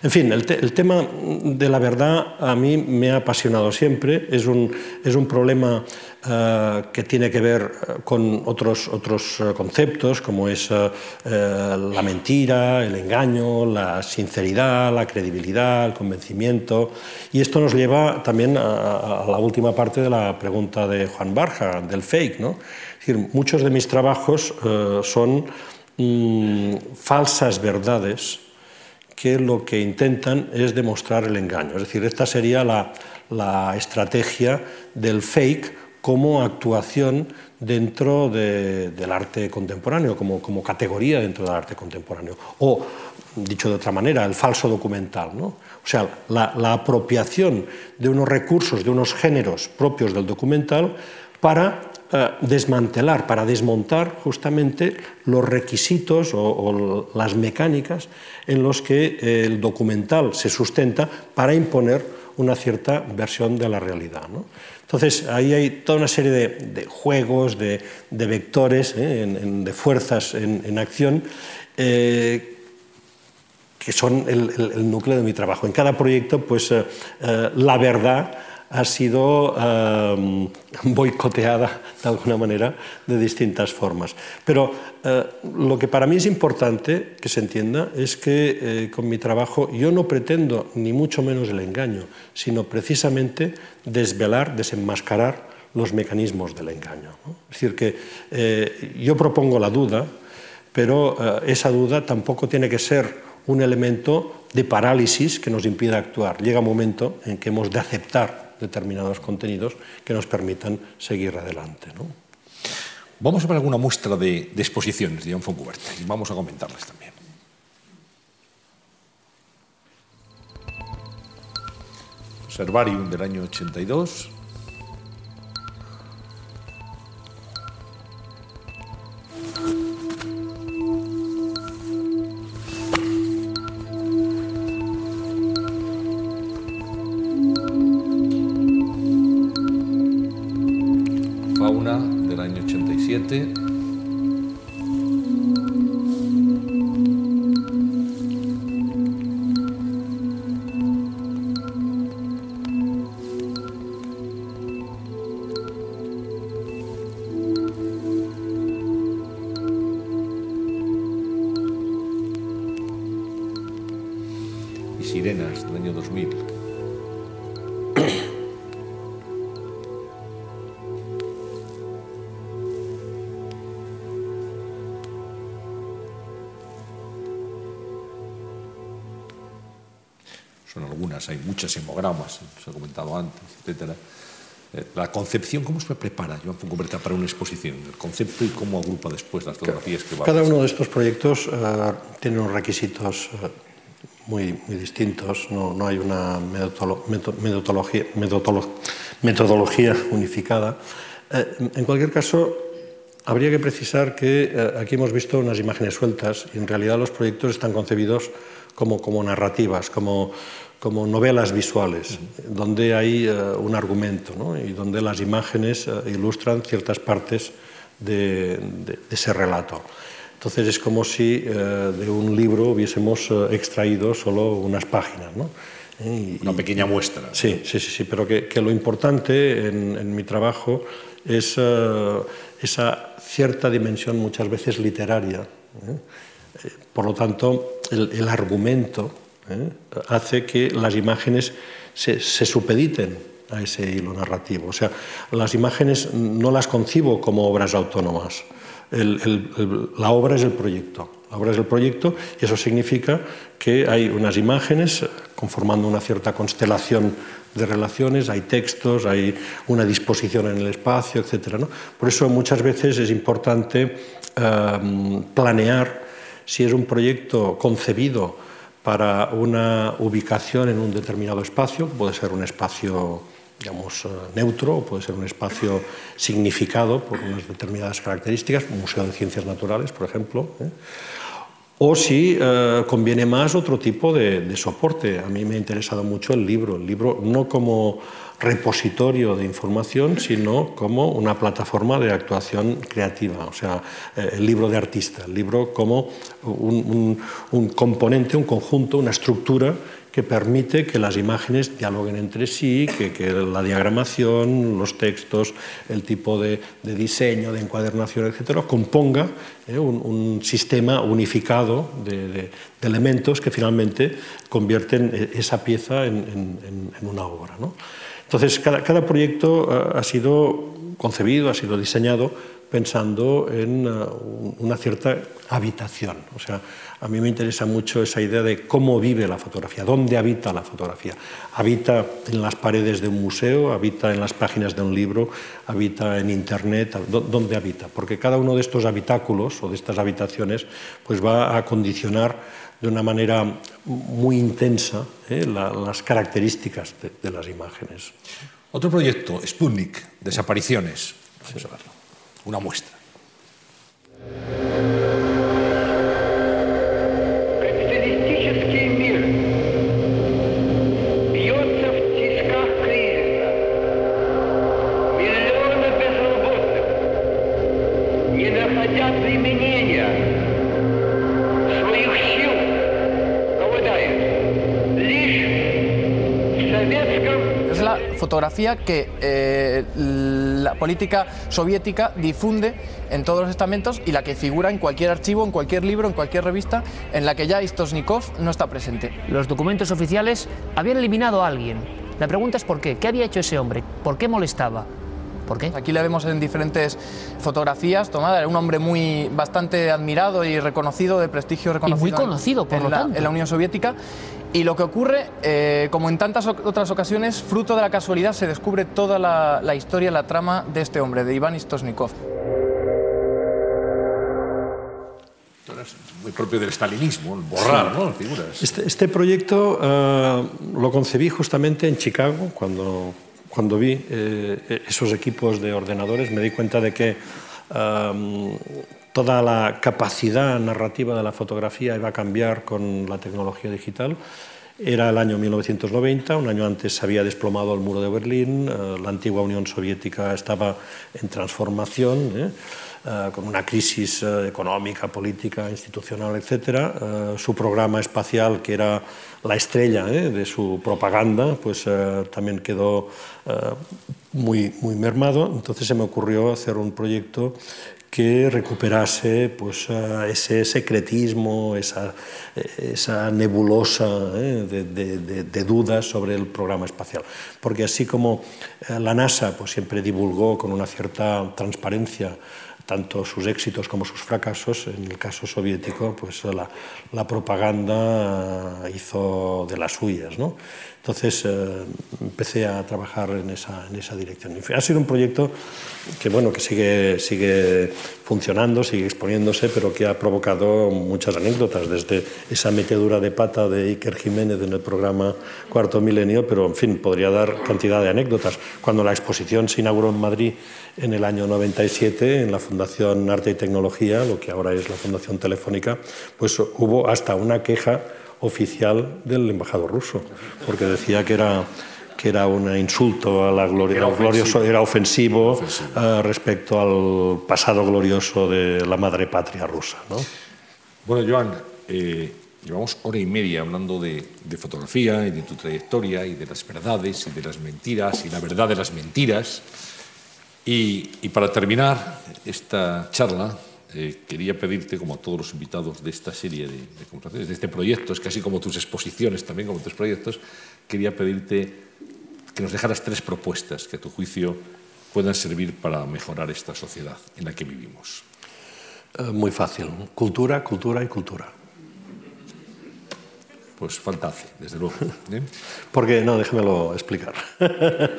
En fin, el, te el, tema de la verdad a mí me ha apasionado siempre, es un, es un problema uh, que tiene que ver con otros, otros conceptos, como es la mentira, el engaño, la sinceridad, la credibilidad, el convencimiento, y esto nos lleva también a, la última parte de la pregunta de Juan Barja, del fake. ¿no? Es decir, muchos de mis trabajos son falsas verdades que lo que intentan es demostrar el engaño. Es decir, esta sería la, estrategia del fake como actuación dentro de, del arte contemporáneo, como, categoría dentro del arte contemporáneo. O, dicho de otra manera, el falso documental. ¿no? O sea, la, la apropiación de unos recursos, de unos géneros propios del documental para desmantelar, para desmontar justamente los requisitos o, las mecánicas en los que el documental se sustenta para imponer una cierta versión de la realidad. ¿no? Entonces, ahí hay toda una serie de, juegos, de, vectores, ¿eh? de fuerzas en, acción, eh, que son el, núcleo de mi trabajo. En cada proyecto, pues eh, eh la verdad ha sido eh, boicoteada de alguna manera de distintas formas. Pero eh, lo que para mí es importante que se entienda es que eh, con mi trabajo yo no pretendo ni mucho menos el engaño, sino precisamente desvelar, desenmascarar los mecanismos del engaño. ¿no? Es decir, que eh, yo propongo la duda, pero eh, esa duda tampoco tiene que ser un elemento de parálisis que nos impida actuar. Llega un momento en que hemos de aceptar determinados contenidos que nos permitan seguir adelante. Vamos a ver alguna muestra de, de exposiciones de John Foncubert y vamos a comentarlas también. Servarium del año 82, hay hemogramas, se ha comentado antes, etc. Eh, la concepción, ¿cómo se prepara Joan Foncoberta para una exposición? El concepto y cómo agrupa después las fotografías que va Cada uno de estos proyectos uh, tiene unos requisitos uh, muy, muy distintos, no, no hay una metodolo metodología, metodolo metodología unificada. Uh, en cualquier caso, habría que precisar que aquí hemos visto unas imágenes sueltas y en realidad los proyectos están concebidos como, como narrativas, como como novelas visuales, donde hay uh, un argumento ¿no? y donde las imágenes uh, ilustran ciertas partes de, de, de, ese relato. Entonces es como si uh, de un libro hubiésemos extraído solo unas páginas. ¿no? ¿eh? Una pequeña muestra. Sí, sí, sí, sí pero que, lo importante en, mi trabajo es esa cierta dimensión muchas veces literaria. ¿eh? Por lo tanto, el, argumento hace que las imágenes se, supediten a ese hilo narrativo. O sea, las imágenes no las concibo como obras autónomas. la obra es el proyecto. La obra es el proyecto y eso significa que hay unas imágenes conformando una cierta constelación de relaciones, hay textos, hay una disposición en el espacio, etc. Por eso muchas veces es importante em, planear si es un proyecto concebido para una ubicación en un determinado espacio, puede ser un espacio digamos, eh, neutro puede ser un espacio significado por unas determinadas características, un museo de ciencias naturales, por ejemplo. ¿eh? o si eh, conviene más otro tipo de, soporte. A mí me ha interesado mucho el libro, el libro no como repositorio de información, sino como una plataforma de actuación creativa, o sea, eh, el libro de artista, el libro como un componente, un conjunto, una estructura que permite que las imágenes dialoguen entre sí, que, la diagramación, los textos, el tipo de, diseño, de encuadernación, etcétera, componga eh, un, sistema unificado de, elementos que finalmente convierten e, esa pieza en, una obra. Entonces, cada, cada proyecto eh, ha sido concebido, ha sido diseñado pensando en eh, una cierta habitación. O sea, a mí me interesa mucho esa idea de cómo vive la fotografía, dónde habita la fotografía. Habita en las paredes de un museo, habita en las páginas de un libro, habita en Internet, ¿dónde habita? Porque cada uno de estos habitáculos o de estas habitaciones pues va a condicionar de una manera muy intensa ¿eh? las características de, las imágenes. Otro proyecto, Sputnik, desapariciones. Verlo. Una muestra. Fotografía que eh, la política soviética difunde en todos los estamentos y la que figura en cualquier archivo, en cualquier libro, en cualquier revista, en la que ya Istosnikov no está presente. Los documentos oficiales habían eliminado a alguien. La pregunta es por qué. ¿Qué había hecho ese hombre? ¿Por qué molestaba? ¿Por qué? Aquí le vemos en diferentes fotografías tomadas. Era un hombre muy bastante admirado y reconocido, de prestigio reconocido. Y muy conocido, por lo tanto. En la Unión Soviética. Y lo que ocurre, eh, como en tantas otras ocasiones, fruto de la casualidad, se descubre toda la, historia, la trama de este hombre, de Iván Istosnikov. muy propio del stalinismo, borrar ¿no? figuras. Este, este proyecto eh, lo concebí justamente en Chicago, cuando cuando vi eh, esos equipos de ordenadores me di cuenta de que toda la capacidad narrativa de la fotografía iba a cambiar con la tecnología digital. Era el año 1990, un año antes se había desplomado el muro de Berlín, eh, la antigua Unión Soviética estaba en transformación. ¿eh? Eh, con una crisis económica, política, institucional, etc. Su programa espacial, que era la estrella de su propaganda, pues también quedó muy, muy mermado. Entonces se me ocurrió hacer un proyecto que recuperase pues, ese secretismo, esa, esa nebulosa de, de, de, dudas sobre el programa espacial. Porque así como la NASA pues, siempre divulgó con una cierta transparencia tanto sus éxitos como sus fracasos. En el caso soviético, pues la, la propaganda hizo de las suyas. ¿no? Entonces eh, empecé a trabajar en esa, en esa dirección. Ha sido un proyecto que, bueno, que sigue, sigue funcionando, sigue exponiéndose, pero que ha provocado muchas anécdotas, desde esa metedura de pata de Iker Jiménez en el programa Cuarto Milenio, pero en fin, podría dar cantidad de anécdotas. Cuando la exposición se inauguró en Madrid en el año 97, en la Fundación Arte y Tecnología, lo que ahora es la Fundación Telefónica, pues hubo hasta una queja oficial del embajador ruso, porque decía que era que era un insulto a la gloria, era glorioso, era ofensivo, eh, respecto al pasado glorioso de la madre patria rusa. ¿no? Bueno, Joan, eh, Llevamos hora y media hablando de, de, fotografía y de tu trayectoria y de las verdades y de las mentiras y la verdad de las mentiras. Y, y para terminar esta charla, eh, quería pedirte, como a todos los invitados de esta serie de, de conversaciones, de este proyecto, es casi como tus exposiciones también, como tus proyectos, quería pedirte que nos dejaras tres propuestas que a tu juicio puedan servir para mejorar esta sociedad en la que vivimos. Eh, muy fácil. Cultura, cultura y cultura. Pues hace, desde luego. ¿eh? Porque, no, déjamelo explicar.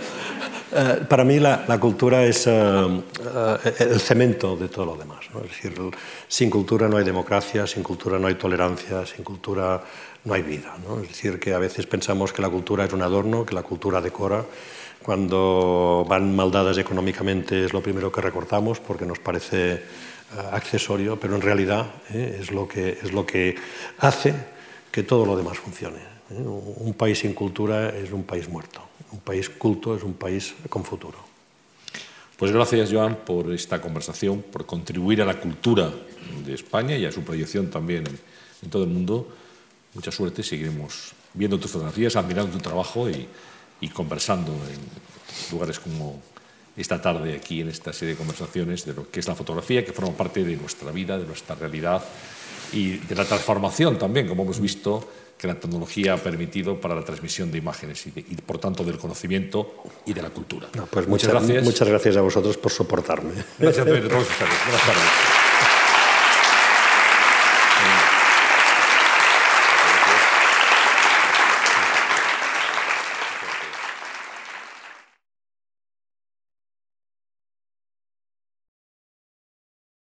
Eh, para mí la, la cultura es uh, uh, el cemento de todo lo demás. ¿no? Es decir, sin cultura no hay democracia, sin cultura no hay tolerancia, sin cultura no hay vida. ¿no? Es decir, que a veces pensamos que la cultura es un adorno, que la cultura decora. Cuando van mal dadas económicamente es lo primero que recortamos porque nos parece uh, accesorio, pero en realidad ¿eh? es, lo que, es lo que hace que todo lo demás funcione. ¿eh? Un país sin cultura es un país muerto. Un país culto es un país con futuro. Pues gracias, Joan, por esta conversación, por contribuir a la cultura de España y a su proyección también en, todo el mundo. Mucha suerte, seguiremos viendo tus fotografías, admirando tu trabajo y, y conversando en lugares como esta tarde aquí en esta serie de conversaciones de lo que es la fotografía, que forma parte de nuestra vida, de nuestra realidad y de la transformación también, como hemos visto, que la tecnología ha permitido para la transmisión de imágenes y, de, y por tanto del conocimiento y de la cultura. No, pues muchas, muchas, gracias. Muchas gracias a vosotros por soportarme. Gracias a todos ustedes. Buenas tardes.